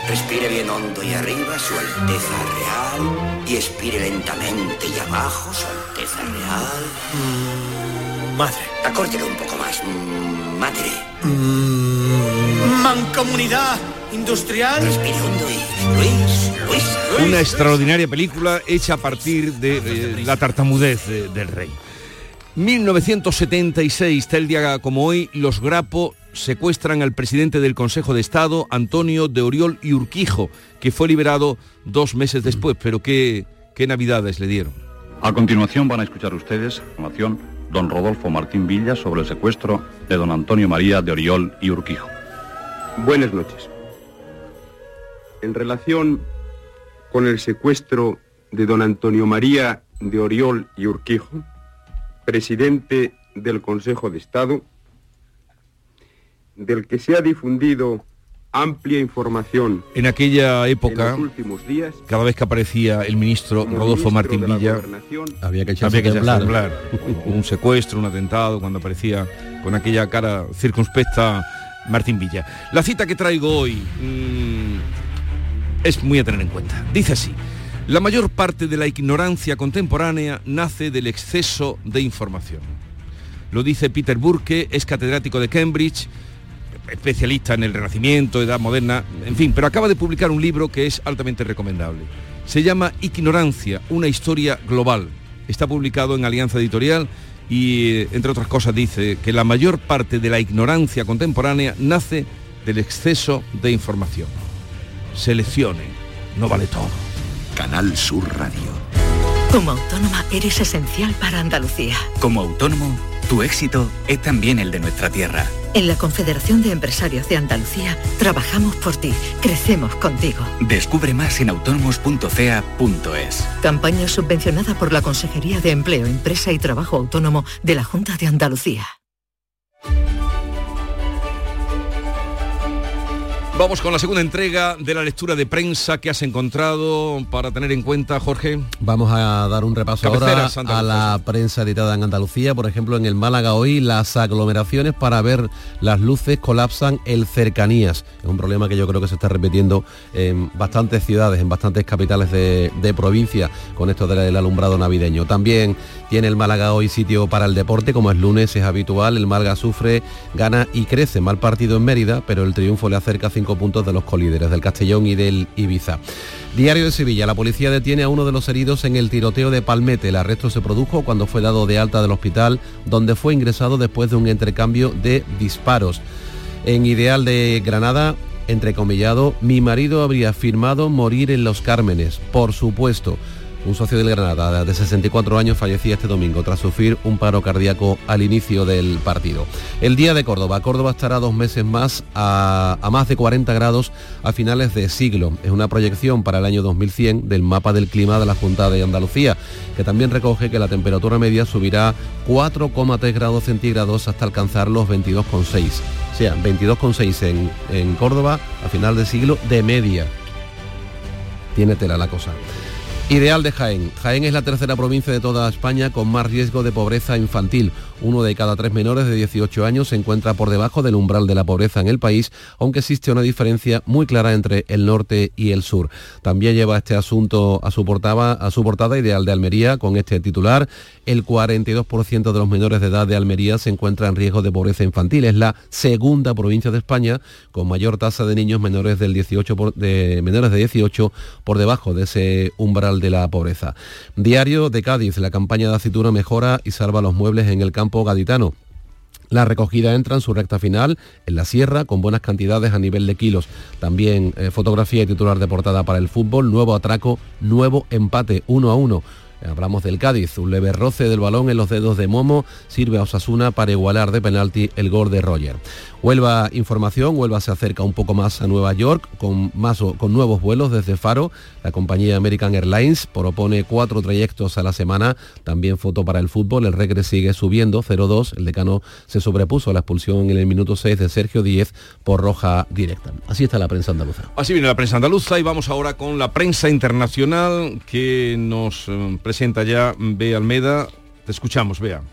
Respire bien hondo y arriba, Su Alteza Real. Y expire lentamente y abajo, Su Alteza Real. Mm, madre. Acórtelo un poco más. Mm, madre. Mm, mancomunidad industrial. Respire hondo y Luis, Luis, Luis. Una extraordinaria película hecha a partir de eh, la tartamudez de- del rey. 1976, tal día como hoy, los Grapo secuestran al presidente del Consejo de Estado, Antonio de Oriol y Urquijo, que fue liberado dos meses después. Pero qué, qué navidades le dieron. A continuación van a escuchar ustedes, continuación, don Rodolfo Martín Villa sobre el secuestro de don Antonio María de Oriol y Urquijo. Buenas noches. En relación con el secuestro de don Antonio María de Oriol y Urquijo, presidente del Consejo de Estado, del que se ha difundido amplia información. En aquella época, En los últimos días, cada vez que aparecía el ministro Rodolfo ministro Martín Villa, Había que echarse había que temblar. temblar. un secuestro, un atentado, cuando aparecía con aquella cara circunspecta Martín Villa. La cita que traigo hoy mm, es muy a tener en cuenta. Dice así. La mayor parte de la ignorancia contemporánea nace del exceso de información. Lo dice Peter Burke, es catedrático de Cambridge, especialista en el Renacimiento, Edad Moderna, en fin, pero acaba de publicar un libro que es altamente recomendable. Se llama Ignorancia, una historia global. Está publicado en Alianza Editorial y, eh, entre otras cosas, dice que la mayor parte de la ignorancia contemporánea nace del exceso de información. Seleccione, no vale todo. Canal Sur Radio. Como autónoma eres esencial para Andalucía. Como autónomo, tu éxito es también el de nuestra tierra. En la Confederación de Empresarios de Andalucía trabajamos por ti, crecemos contigo. Descubre más en autónomos.cea.es. Campaña subvencionada por la Consejería de Empleo, Empresa y Trabajo Autónomo de la Junta de Andalucía. Vamos con la segunda entrega de la lectura de prensa que has encontrado para tener en cuenta, Jorge. Vamos a dar un repaso ahora a la prensa editada en Andalucía. Por ejemplo, en el Málaga hoy las aglomeraciones para ver las luces colapsan el cercanías. Es un problema que yo creo que se está repitiendo en bastantes ciudades, en bastantes capitales de, de provincia con esto del alumbrado navideño. También tiene el Málaga hoy sitio para el deporte, como es lunes, es habitual. El Málaga sufre, gana y crece. Mal partido en Mérida, pero el triunfo le acerca puntos de los colíderes, del Castellón y del Ibiza. Diario de Sevilla, la policía detiene a uno de los heridos en el tiroteo de Palmete. El arresto se produjo cuando fue dado de alta del hospital, donde fue ingresado después de un intercambio de disparos. En Ideal de Granada, entrecomillado, mi marido habría firmado morir en los Cármenes. Por supuesto. Un socio del Granada de 64 años fallecía este domingo tras sufrir un paro cardíaco al inicio del partido. El día de Córdoba. Córdoba estará dos meses más a, más de 40 grados a finales de siglo. Es una proyección para el año 2100 del mapa del clima de la Junta de Andalucía, que también recoge que la temperatura media subirá 4,3 grados centígrados hasta alcanzar los 22,6. O sea, 22,6 en, en Córdoba a final de siglo de media. Tiene tela la cosa. Ideal de Jaén. Jaén es la tercera provincia de toda España con más riesgo de pobreza infantil. Uno de cada tres menores de 18 años se encuentra por debajo del umbral de la pobreza en el país, aunque existe una diferencia muy clara entre el norte y el sur. También lleva este asunto a su portada, a su portada Ideal de Almería con este titular. El 42% de los menores de edad de Almería se encuentra en riesgo de pobreza infantil. Es la segunda provincia de España con mayor tasa de niños menores del 18 por- de menores de 18 por debajo de ese umbral de la pobreza. Diario de Cádiz, la campaña de aceituna mejora y salva los muebles en el campo campo gaditano. La recogida entra en su recta final en la sierra con buenas cantidades a nivel de kilos. También eh, fotografía y titular de portada para el fútbol, nuevo atraco, nuevo empate 1 a 1. Hablamos del Cádiz, un leve roce del balón en los dedos de Momo sirve a Osasuna para igualar de penalti el gol de Roger. Huelva información, Huelva se acerca un poco más a Nueva York con, más, con nuevos vuelos desde Faro. La compañía American Airlines propone cuatro trayectos a la semana. También foto para el fútbol, el Regre sigue subiendo 0-2. El decano se sobrepuso a la expulsión en el minuto 6 de Sergio Díez por roja directa. Así está la prensa andaluza. Así viene la prensa andaluza y vamos ahora con la prensa internacional que nos eh, presenta ya Bea Almeda. Te escuchamos, Bea.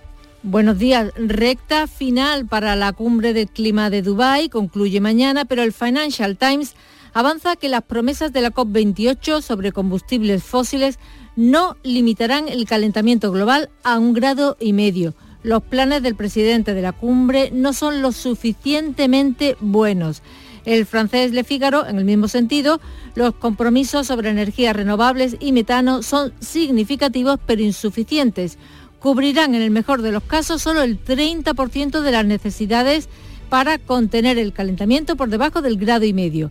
Buenos días. Recta final para la cumbre del clima de Dubái. Concluye mañana, pero el Financial Times avanza que las promesas de la COP28 sobre combustibles fósiles no limitarán el calentamiento global a un grado y medio. Los planes del presidente de la cumbre no son lo suficientemente buenos. El francés Le Figaro, en el mismo sentido, los compromisos sobre energías renovables y metano son significativos pero insuficientes. Cubrirán en el mejor de los casos solo el 30% de las necesidades para contener el calentamiento por debajo del grado y medio.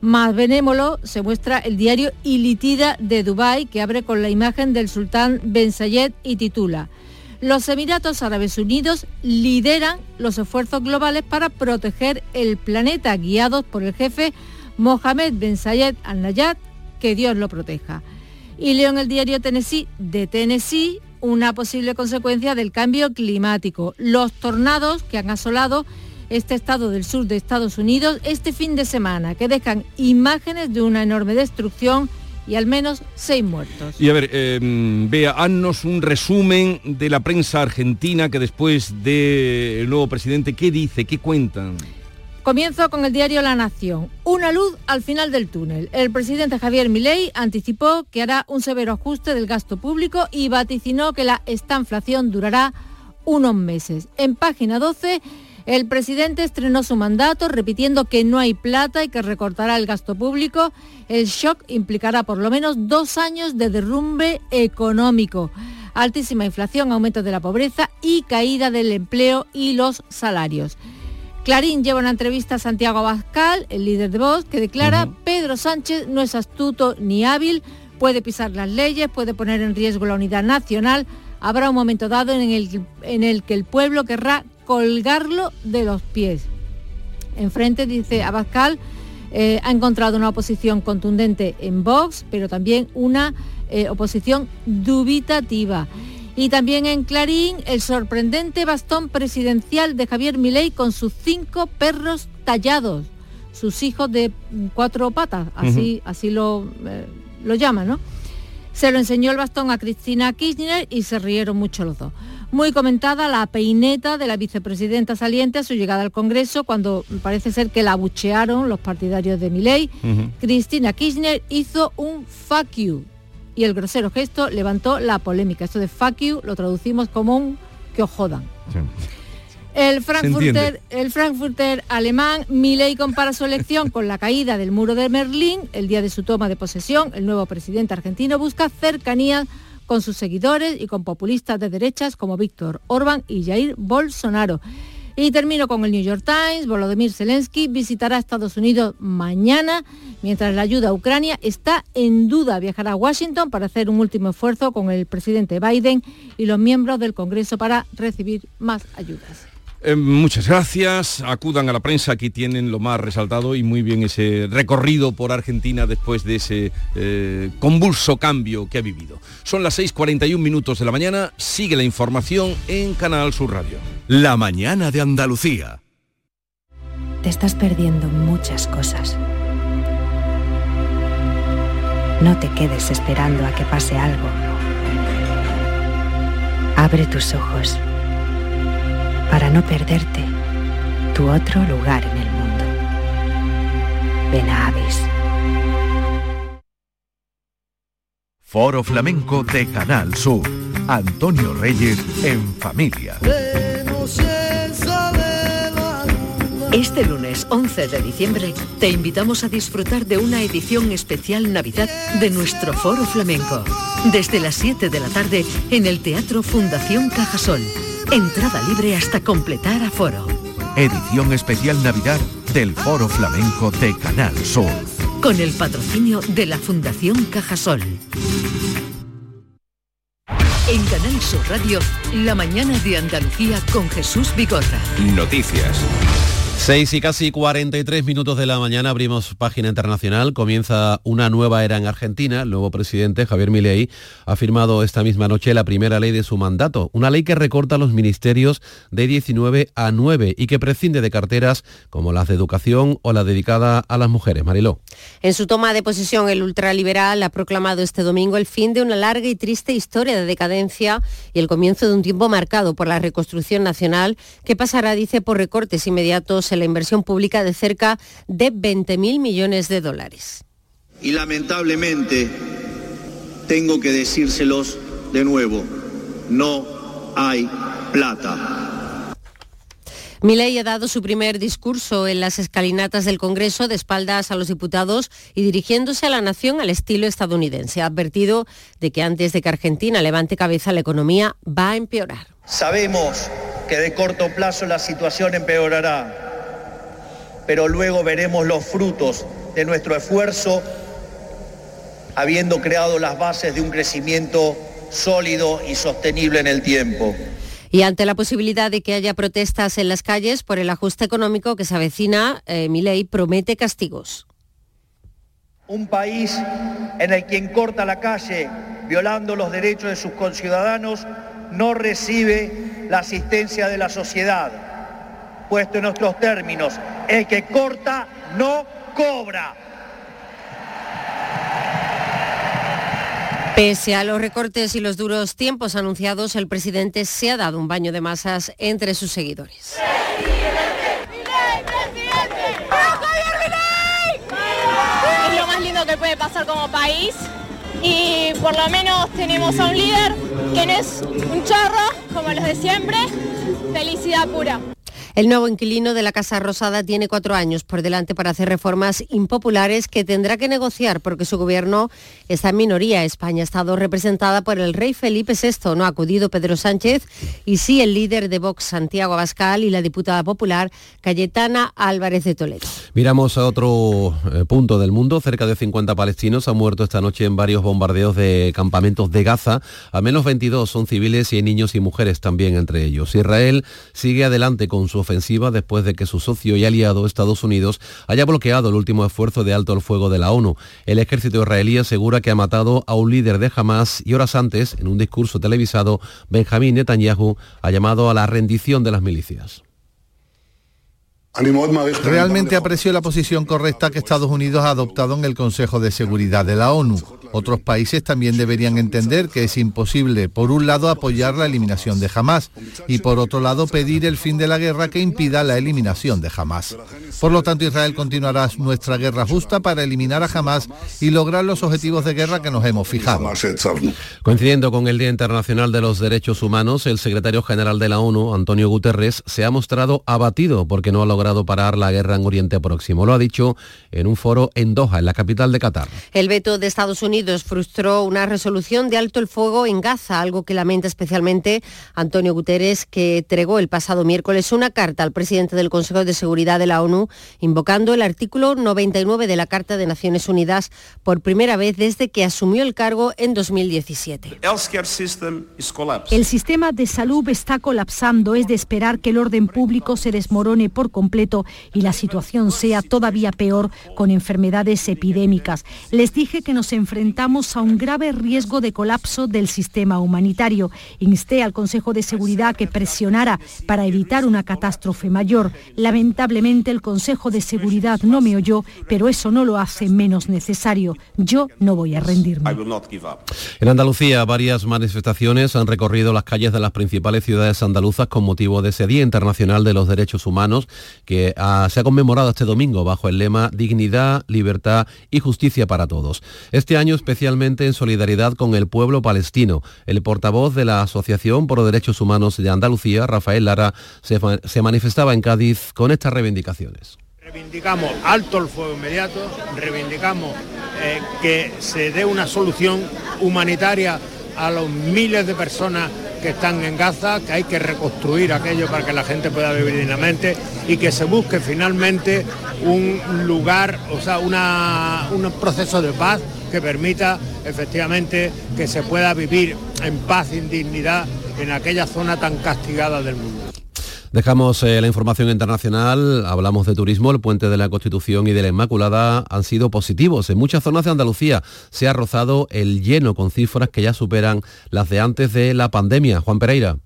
Más benémolo se muestra el diario Ilitida de Dubái, que abre con la imagen del sultán Ben Zayed y titula Los Emiratos Árabes Unidos lideran los esfuerzos globales para proteger el planeta, guiados por el jefe Mohammed Ben Zayed Al Nayat, que Dios lo proteja. Y leo en el diario Tennessee de Tennessee una posible consecuencia del cambio climático. Los tornados que han asolado este estado del sur de Estados Unidos este fin de semana, que dejan imágenes de una enorme destrucción y al menos seis muertos. Y a ver, eh, vea, haznos un resumen de la prensa argentina que después del nuevo presidente, ¿qué dice? ¿Qué cuentan? Comienzo con el diario La Nación. Una luz al final del túnel. El presidente Javier Milei anticipó que hará un severo ajuste del gasto público y vaticinó que la estanflación durará unos meses. En página 12, el presidente estrenó su mandato repitiendo que no hay plata y que recortará el gasto público. El shock implicará por lo menos dos años de derrumbe económico. Altísima inflación, aumento de la pobreza y caída del empleo y los salarios. Clarín lleva una entrevista a Santiago Abascal, el líder de Vox, que declara Pedro Sánchez no es astuto ni hábil, puede pisar las leyes, puede poner en riesgo la unidad nacional. Habrá un momento dado en el, en el que el pueblo querrá colgarlo de los pies. Enfrente, dice Abascal, eh, ha encontrado una oposición contundente en Vox, pero también una eh, oposición dubitativa. Y también en Clarín, el sorprendente bastón presidencial de Javier Milei con sus cinco perros tallados, sus hijos de cuatro patas, así, así lo, eh, lo llaman, ¿no? Se lo enseñó el bastón a Cristina Kirchner y se rieron mucho los dos. Muy comentada la peineta de la vicepresidenta saliente a su llegada al Congreso, cuando parece ser que la abuchearon los partidarios de Milei. Cristina Kirchner hizo un fuck you y el grosero gesto levantó la polémica. Esto de fuck you lo traducimos como un que os jodan. El Frankfurter, el Frankfurter alemán, Milei compara su elección con la caída del muro de Berlín. El día de su toma de posesión, el nuevo presidente argentino busca cercanía con sus seguidores y con populistas de derechas como Víctor Orbán y Jair Bolsonaro. Y termino con el New York Times. Volodymyr Zelensky visitará Estados Unidos mañana, mientras la ayuda a Ucrania está en duda. Viajará a Washington para hacer un último esfuerzo con el presidente Biden y los miembros del Congreso para recibir más ayudas. Eh, muchas gracias. Acudan a la prensa, aquí tienen lo más resaltado y muy bien ese recorrido por Argentina después de ese eh, convulso cambio que ha vivido. Son las 6.41 minutos de la mañana, sigue la información en Canal Sur Radio. La mañana de Andalucía. Te estás perdiendo muchas cosas. No te quedes esperando a que pase algo. Abre tus ojos para no perderte tu otro lugar en el mundo. Ven a Avis. Foro Flamenco de Canal Sur. Antonio Reyes en familia. Este lunes 11 de diciembre te invitamos a disfrutar de una edición especial Navidad de nuestro Foro Flamenco. Desde las 7 de la tarde en el Teatro Fundación Cajasol. Entrada libre hasta completar aforo. Edición especial Navidad del Foro Flamenco de Canal Sur. Con el patrocinio de la Fundación Cajasol. En Canal Sur Radio, la mañana de Andalucía con Jesús Bigorra. Noticias. 6 y casi 43 minutos de la mañana abrimos página internacional. Comienza una nueva era en Argentina. El nuevo presidente, Javier Milei, ha firmado esta misma noche la primera ley de su mandato. Una ley que recorta los ministerios de 19 a 9 y que prescinde de carteras como las de educación o la dedicada a las mujeres. Mariló. En su toma de posesión, el ultraliberal ha proclamado este domingo el fin de una larga y triste historia de decadencia y el comienzo de un tiempo marcado por la reconstrucción nacional que pasará, dice, por recortes inmediatos en la inversión pública de cerca de 20.000 millones de dólares. Y lamentablemente tengo que decírselos de nuevo, no hay plata. Milei ha dado su primer discurso en las escalinatas del Congreso de espaldas a los diputados y dirigiéndose a la nación al estilo estadounidense. Ha advertido de que antes de que Argentina levante cabeza la economía va a empeorar. Sabemos que de corto plazo la situación empeorará, pero luego veremos los frutos de nuestro esfuerzo habiendo creado las bases de un crecimiento sólido y sostenible en el tiempo. Y ante la posibilidad de que haya protestas en las calles por el ajuste económico que se avecina, eh, Milei promete castigos. Un país en el quien corta la calle violando los derechos de sus conciudadanos no recibe la asistencia de la sociedad. Puesto en nuestros términos, el que corta no cobra. Pese a los recortes y los duros tiempos anunciados, el presidente se ha dado un baño de masas entre sus seguidores. Es lo más lindo que puede pasar como país y por lo menos tenemos a un líder que no es un chorro como los de siempre. Felicidad pura. El nuevo inquilino de la Casa Rosada tiene cuatro años por delante para hacer reformas impopulares que tendrá que negociar porque su gobierno está en minoría. España ha estado representada por el rey Felipe VI, no ha acudido Pedro Sánchez y sí el líder de Vox, Santiago Abascal, y la diputada popular Cayetana Álvarez de Toledo. Miramos a otro eh, punto del mundo. Cerca de 50 palestinos han muerto esta noche en varios bombardeos de campamentos de Gaza. Al menos 22 son civiles y hay niños y mujeres también entre ellos. Israel sigue adelante con su ofensiva después de que su socio y aliado Estados Unidos haya bloqueado el último esfuerzo de alto al fuego de la ONU. El ejército israelí asegura que ha matado a un líder de Hamas y horas antes, en un discurso televisado, Benjamín Netanyahu ha llamado a la rendición de las milicias. Realmente aprecio la posición correcta que Estados Unidos ha adoptado en el Consejo de Seguridad de la ONU. Otros países también deberían entender que es imposible, por un lado, apoyar la eliminación de Hamas y, por otro lado, pedir el fin de la guerra que impida la eliminación de Hamas. Por lo tanto, Israel continuará nuestra guerra justa para eliminar a Hamas y lograr los objetivos de guerra que nos hemos fijado. Coincidiendo con el Día Internacional de los Derechos Humanos, el secretario general de la ONU, Antonio Guterres, se ha mostrado abatido porque no ha logrado parar la guerra en Oriente Próximo. Lo ha dicho en un foro en Doha, en la capital de Qatar. El veto de Estados Unidos frustró una resolución de alto el fuego en Gaza, algo que lamenta especialmente Antonio Guterres, que entregó el pasado miércoles una carta al presidente del Consejo de Seguridad de la ONU, invocando el artículo 99 de la Carta de Naciones Unidas por primera vez desde que asumió el cargo en 2017. El sistema de salud está colapsando. Es de esperar que el orden público se desmorone por completo y la situación sea todavía peor con enfermedades epidémicas. Les dije que nos enfrentamos a un grave riesgo de colapso del sistema humanitario. Insté al Consejo de Seguridad que presionara para evitar una catástrofe mayor. Lamentablemente el Consejo de Seguridad no me oyó, pero eso no lo hace menos necesario. Yo no voy a rendirme. En Andalucía, varias manifestaciones han recorrido las calles de las principales ciudades andaluzas con motivo de ese Día Internacional de los Derechos Humanos que ah, se ha conmemorado este domingo bajo el lema Dignidad, Libertad y Justicia para Todos. Este año especialmente en solidaridad con el pueblo palestino. El portavoz de la Asociación por los Derechos Humanos de Andalucía, Rafael Lara, se, manifestaba en Cádiz con estas reivindicaciones. Reivindicamos alto el fuego inmediato, reivindicamos eh, que se dé una solución humanitaria a los miles de personas que están en Gaza, que hay que reconstruir aquello para que la gente pueda vivir dignamente y que se busque finalmente un lugar, o sea, un proceso de paz que permita efectivamente que se pueda vivir en paz y en dignidad en aquella zona tan castigada del mundo. Dejamos eh, la información internacional, hablamos de turismo, el puente de la Constitución y de la Inmaculada han sido positivos. En muchas zonas de Andalucía se ha rozado el lleno con cifras que ya superan las de antes de la pandemia. Juan Pereira.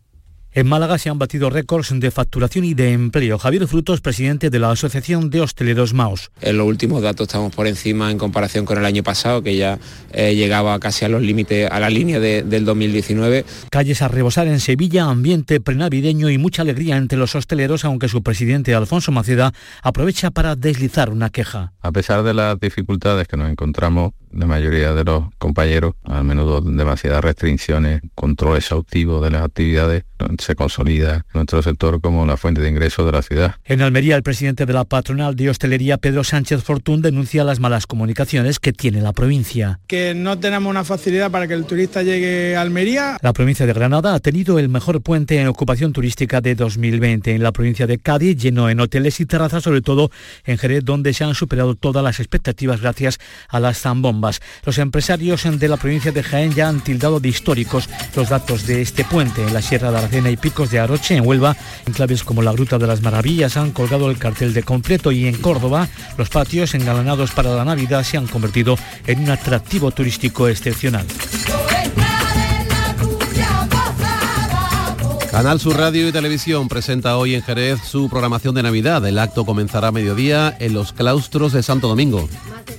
En Málaga se han batido récords de facturación y de empleo. Javier Frutos, presidente de la Asociación de Hosteleros MAOS. En los últimos datos estamos por encima en comparación con el año pasado, que ya eh, llegaba casi a los límites, a la línea de, del 2019. Calles a rebosar en Sevilla, ambiente prenavideño y mucha alegría entre los hosteleros, aunque su presidente Alfonso Maceda aprovecha para deslizar una queja. A pesar de las dificultades que nos encontramos, la mayoría de los compañeros, a menudo demasiadas restricciones, control exhaustivo de las actividades, se consolida nuestro sector como la fuente de ingresos de la ciudad. En Almería, el presidente de la patronal de hostelería, Pedro Sánchez Fortún, denuncia las malas comunicaciones que tiene la provincia. Que no tenemos una facilidad para que el turista llegue a Almería. La provincia de Granada ha tenido el mejor puente en ocupación turística de 2020. En la provincia de Cádiz, lleno en hoteles y terrazas, sobre todo en Jerez, donde se han superado todas las expectativas gracias a las zambombas los empresarios de la provincia de Jaén ya han tildado de históricos los datos de este puente. En la Sierra de Aracena y Picos de Aroche, en Huelva, en claves como la Gruta de las Maravillas han colgado el cartel de completo y en Córdoba los patios engalanados para la Navidad se han convertido en un atractivo turístico excepcional. Canal Sur Radio y Televisión presenta hoy en Jerez su programación de Navidad. El acto comenzará a mediodía en los claustros de Santo Domingo.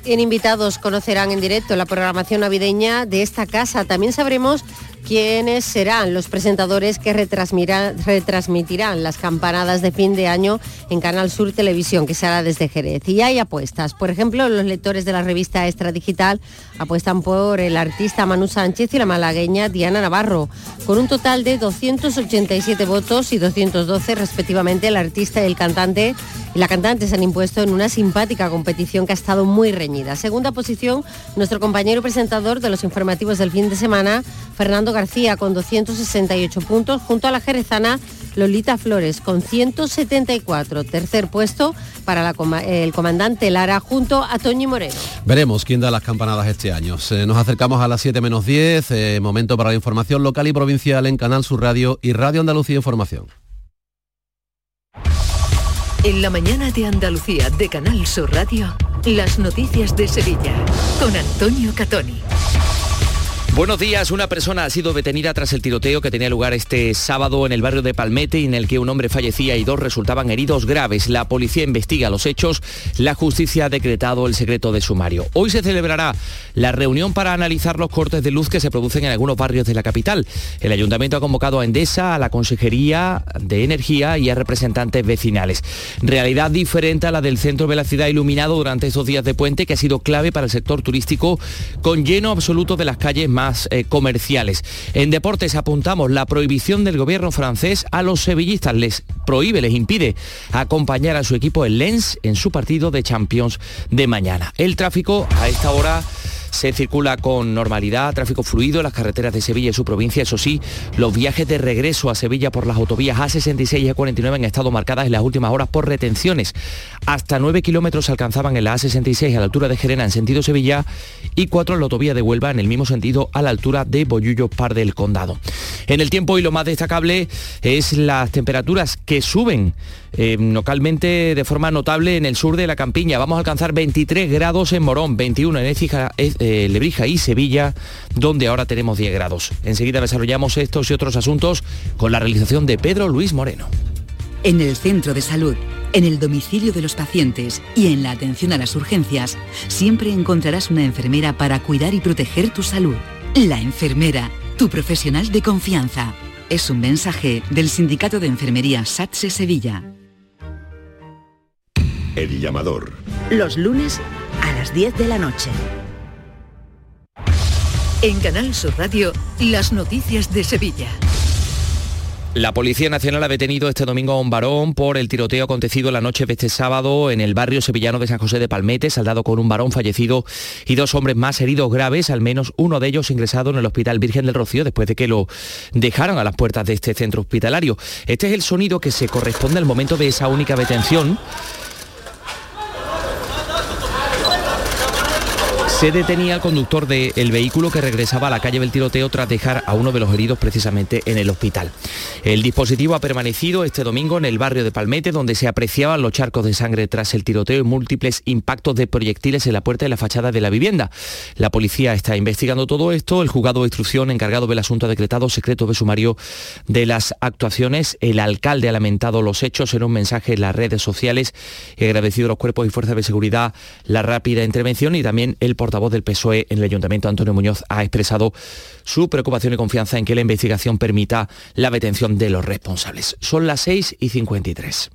En invitados conocerán en directo la programación navideña de esta casa. También sabremos quiénes serán los presentadores que retransmitirán las campanadas de fin de año en Canal Sur Televisión, que se hará desde Jerez. Y hay apuestas. Por ejemplo, los lectores de la revista Extra Digital apuestan por el artista Manu Sánchez y la malagueña Diana Navarro, con un total de 287 votos y 212 respectivamente el artista y el cantante y la cantante se han impuesto en una simpática competición que ha estado muy reñida. Segunda posición, nuestro compañero presentador de los informativos del fin de semana, Fernando García, con 268 puntos, junto a la jerezana Lolita Flores, con 174. Tercer puesto para el comandante Lara, junto a Toñi Moreno. Veremos quién da las campanadas este año. nos acercamos a las 7 menos 10, eh, momento para la información local y provincial en Canal Sur Radio y Radio Andalucía Información. En la mañana de Andalucía de Canal Sur Radio, las noticias de Sevilla con Antonio Catoni. Buenos días. Una persona ha sido detenida tras el tiroteo que tenía lugar este sábado en el barrio de Palmete, en el que un hombre fallecía y dos resultaban heridos graves. La policía investiga los hechos. La justicia ha decretado el secreto de sumario. Hoy se celebrará la reunión para analizar los cortes de luz que se producen en algunos barrios de la capital. El ayuntamiento ha convocado a Endesa, a la Consejería de Energía y a representantes vecinales. Realidad diferente a la del centro de la ciudad iluminado durante estos días de puente, que ha sido clave para el sector turístico, con lleno absoluto de las calles eh, comerciales. En deportes apuntamos la prohibición del gobierno francés a los sevillistas. Les prohíbe, les impide acompañar a su equipo el Lens en su partido de Champions de mañana. El tráfico a esta hora se circula con normalidad, tráfico fluido las carreteras de Sevilla y su provincia. Eso sí, los viajes de regreso a Sevilla por las autovías A66 y A49 han estado marcadas en las últimas horas por retenciones. Hasta 9 kilómetros alcanzaban en la A66 a la altura de Gerena en sentido Sevilla y 4 en la autovía de Huelva en el mismo sentido a la altura de Bollullo Par del Condado. En el tiempo y lo más destacable es las temperaturas que suben eh, localmente de forma notable en el sur de la campiña. Vamos a alcanzar 23 grados en Morón, 21 en eh, Lebrija y Sevilla, donde ahora tenemos 10 grados. Enseguida desarrollamos estos y otros asuntos con la realización de Pedro Luis Moreno. En el centro de salud, en el domicilio de los pacientes y en la atención a las urgencias, siempre encontrarás una enfermera para cuidar y proteger tu salud. La enfermera, tu profesional de confianza. Es un mensaje del Sindicato de Enfermería SATSE Sevilla. El llamador. Los lunes a las 10 de la noche. En Canal Sur Radio, las noticias de Sevilla. La Policía Nacional ha detenido este domingo a un varón por el tiroteo acontecido la noche de este sábado en el barrio sevillano de San José de Palmete, saldado con un varón fallecido y dos hombres más heridos graves, al menos uno de ellos ingresado en el Hospital Virgen del Rocío después de que lo dejaran a las puertas de este centro hospitalario. Este es el sonido que se corresponde al momento de esa única detención se detenía el conductor del vehículo que regresaba a la calle del tiroteo tras dejar a uno de los heridos precisamente en el hospital. El dispositivo ha permanecido este domingo en el barrio de Palmete, donde se apreciaban los charcos de sangre tras el tiroteo y múltiples impactos de proyectiles en la puerta y la fachada de la vivienda. La policía está investigando todo esto. El juzgado de instrucción encargado del asunto ha decretado secreto de sumario de las actuaciones. El alcalde ha lamentado los hechos en un mensaje en las redes sociales y agradecido a los cuerpos y fuerzas de seguridad la rápida intervención y también el portavoz del PSOE en el Ayuntamiento, Antonio Muñoz, ha expresado su preocupación y confianza en que la investigación permita la detención de los responsables. Son las 6 y 53.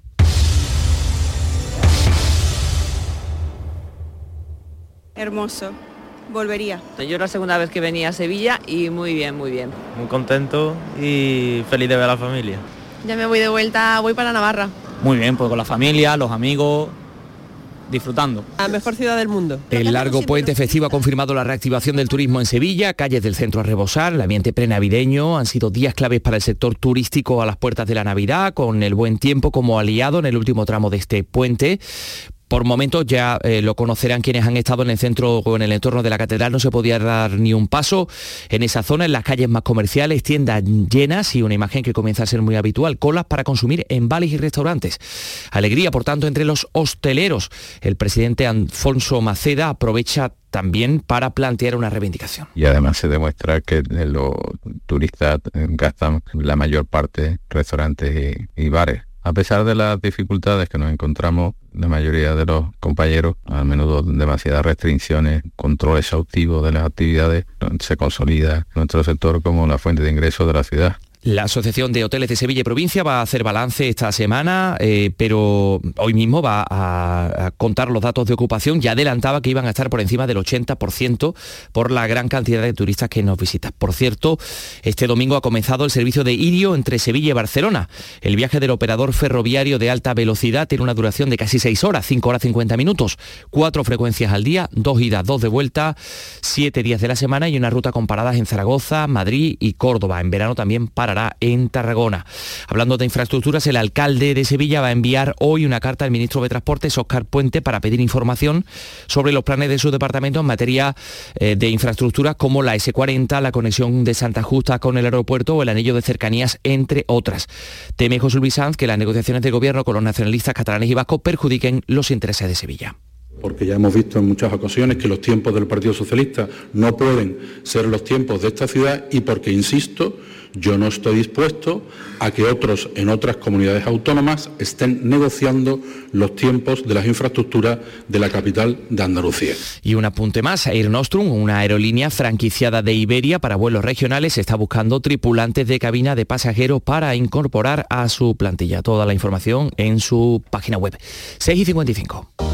Hermoso. Volvería. Yo la segunda vez que venía a Sevilla y muy bien, muy bien. Muy contento y feliz de ver a la familia. Ya me voy de vuelta, voy para Navarra. Muy bien, pues con la familia, los amigos, disfrutando. La mejor ciudad del mundo. El largo puente festivo ha confirmado la reactivación del turismo en Sevilla, calles del centro a rebosar, el ambiente prenavideño, han sido días claves para el sector turístico a las puertas de la Navidad, con el buen tiempo como aliado en el último tramo de este puente Por momentos ya eh, lo conocerán quienes han estado en el centro o en el entorno de la catedral, no se podía dar ni un paso en esa zona, en las calles más comerciales, tiendas llenas y una imagen que comienza a ser muy habitual, colas para consumir en bares y restaurantes. Alegría, por tanto, entre los hosteleros. El presidente Alfonso Maceda aprovecha también para plantear una reivindicación. Y además se demuestra que los turistas gastan la mayor parte restaurantes y, bares. A pesar de las dificultades que nos encontramos, la mayoría de los compañeros, a menudo demasiadas restricciones, control exhaustivo de las actividades, se consolida nuestro sector como la fuente de ingresos de la ciudad. La Asociación de Hoteles de Sevilla y Provincia va a hacer balance esta semana, eh, pero hoy mismo va a, contar los datos de ocupación. Ya adelantaba que iban a estar por encima del 80% por la gran cantidad de turistas que nos visitan. Por cierto, este domingo ha comenzado el servicio de Irio entre Sevilla y Barcelona. El viaje del operador ferroviario de alta velocidad tiene una duración de casi 6 horas, 5 horas 50 minutos, cuatro frecuencias al día, dos idas, dos de vuelta, siete días de la semana y una ruta con paradas en Zaragoza, Madrid y Córdoba. En verano también para en Tarragona. Hablando de infraestructuras, el alcalde de Sevilla va a enviar hoy una carta al ministro de Transportes, Óscar Puente, para pedir información sobre los planes de su departamento en materia eh, de infraestructuras como la S40, la conexión de Santa Justa con el aeropuerto o el anillo de cercanías, entre otras. Teme José Luis Sanz que las negociaciones de gobierno con los nacionalistas catalanes y vascos perjudiquen los intereses de Sevilla porque ya hemos visto en muchas ocasiones que los tiempos del Partido Socialista no pueden ser los tiempos de esta ciudad y porque, insisto, yo no estoy dispuesto a que otros en otras comunidades autónomas estén negociando los tiempos de las infraestructuras de la capital de Andalucía. Y un apunte más, Air Nostrum, una aerolínea franquiciada de Iberia para vuelos regionales, está buscando tripulantes de cabina de pasajeros para incorporar a su plantilla. Toda la información en su página web. 6 y 55.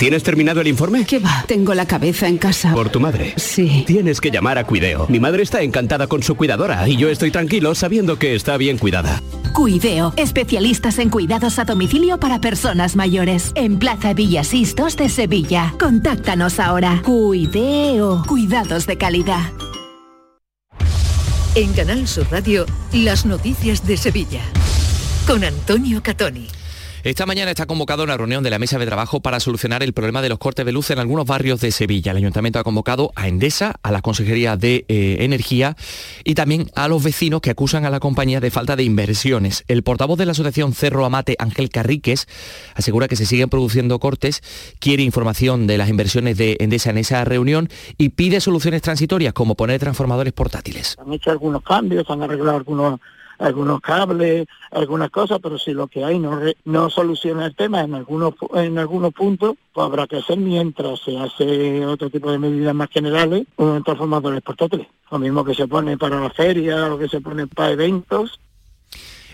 ¿Tienes terminado el informe? ¿Qué va? Tengo la cabeza en casa. ¿Por tu madre? Sí. Tienes que llamar a Cuideo. Mi madre está encantada con su cuidadora y yo estoy tranquilo sabiendo que está bien cuidada. Cuideo, especialistas en cuidados a domicilio para personas mayores. En Plaza Villasistos de Sevilla. Contáctanos ahora. Cuideo, cuidados de calidad. En Canal Sur Radio, las noticias de Sevilla. Con Antonio Catoni. Esta mañana está convocada una reunión de la mesa de trabajo para solucionar el problema de los cortes de luz en algunos barrios de Sevilla. El ayuntamiento ha convocado a Endesa, a la Consejería de eh, Energía y también a los vecinos que acusan a la compañía de falta de inversiones. El portavoz de la asociación Cerro Amate, Ángel Carriques, asegura que se siguen produciendo cortes, quiere información de las inversiones de Endesa en esa reunión y pide soluciones transitorias como poner transformadores portátiles. Han hecho algunos cambios, han arreglado algunos algunos cables, algunas cosas, pero si lo que hay no, no soluciona el tema en algunos, en algunos puntos, pues habrá que hacer mientras se hace otro tipo de medidas más generales, un transformadores portátiles. Lo mismo que se pone para la feria o que se pone para eventos,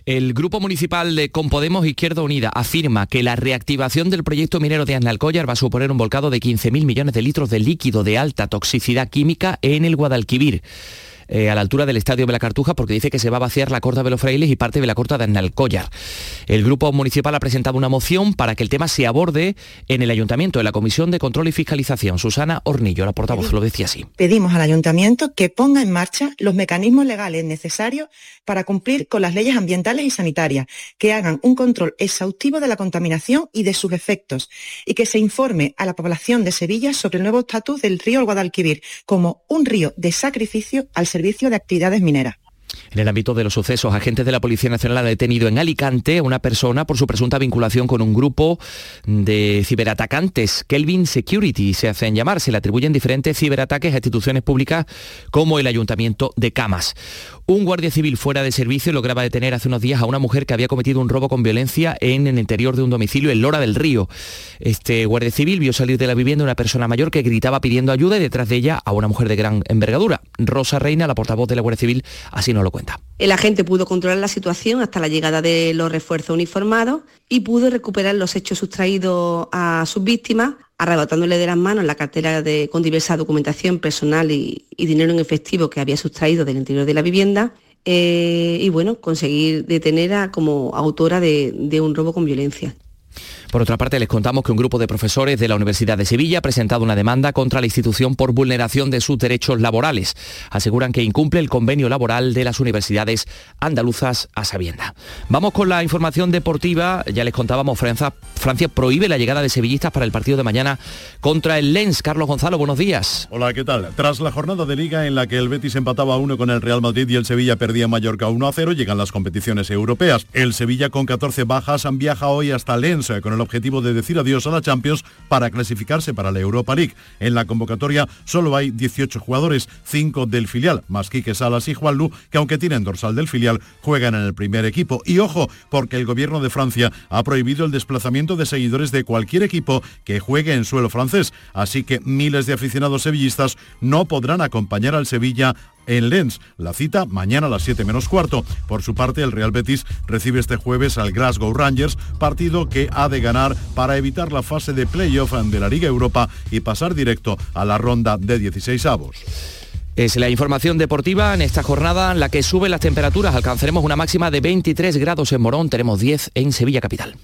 el Grupo Municipal de Compodemos Izquierda Unida afirma que la reactivación del proyecto minero de Analcollar va a suponer un volcado de 15.000 millones de litros de líquido de alta toxicidad química en el Guadalquivir. Eh, a la altura del Estadio de la Cartuja porque dice que se va a vaciar la corta de los frailes y parte de la corta de Annalcollar. El grupo municipal ha presentado una moción para que el tema se aborde en el ayuntamiento, en la Comisión de Control y Fiscalización. Susana Hornillo, la portavoz, lo decía así. Pedimos al ayuntamiento que ponga en marcha los mecanismos legales necesarios para cumplir con las leyes ambientales y sanitarias, que hagan un control exhaustivo de la contaminación y de sus efectos y que se informe a la población de Sevilla sobre el nuevo estatus del río Guadalquivir como un río de sacrificio al servicio de actividades mineras. En el ámbito de los sucesos, agentes de la Policía Nacional han detenido en Alicante a una persona por su presunta vinculación con un grupo de ciberatacantes. Kelvin Security se hacen llamar. Se le atribuyen diferentes ciberataques a instituciones públicas como el Ayuntamiento de Camas. Un guardia civil fuera de servicio lograba detener hace unos días a una mujer que había cometido un robo con violencia en el interior de un domicilio en Lora del Río. Este guardia civil vio salir de la vivienda una persona mayor que gritaba pidiendo ayuda y detrás de ella a una mujer de gran envergadura. Rosa Reina, la portavoz de la Guardia Civil, así nos lo cuenta. El agente pudo controlar la situación hasta la llegada de los refuerzos uniformados y pudo recuperar los hechos sustraídos a sus víctimas, arrebatándole de las manos la cartera con diversa documentación personal y, dinero en efectivo que había sustraído del interior de la vivienda eh, y bueno, conseguir detener a como autora de, de un robo con violencia. Por otra parte, les contamos que un grupo de profesores de la Universidad de Sevilla ha presentado una demanda contra la institución por vulneración de sus derechos laborales. Aseguran que incumple el convenio laboral de las universidades andaluzas a sabienda. Vamos con la información deportiva. Ya les contábamos, Francia, prohíbe la llegada de sevillistas para el partido de mañana contra el Lens. Carlos Gonzalo, buenos días. Hola, ¿qué tal? Tras la jornada de liga en la que el Betis empataba a uno con el Real Madrid y el Sevilla perdía Mallorca 1 a 0, llegan las competiciones europeas. El Sevilla con 14 bajas viaja hoy hasta Lens con el objetivo de decir adiós a la Champions para clasificarse para la Europa League. En la convocatoria solo hay 18 jugadores, 5 del filial, más Quique Salas y Juanlu, que aunque tienen dorsal del filial, juegan en el primer equipo. Y ojo, porque el gobierno de Francia ha prohibido el desplazamiento de seguidores de cualquier equipo que juegue en suelo francés. Así que miles de aficionados sevillistas no podrán acompañar al Sevilla en Lens. La cita mañana a las 7 menos cuarto. Por su parte, el Real Betis recibe este jueves al Glasgow Rangers, partido que ha de ganar para evitar la fase de playoff de la Liga Europa y pasar directo a la ronda de 16 avos. Es la información deportiva en esta jornada en la que suben las temperaturas. Alcanzaremos una máxima de 23 grados en Morón, tenemos 10 en Sevilla Capital.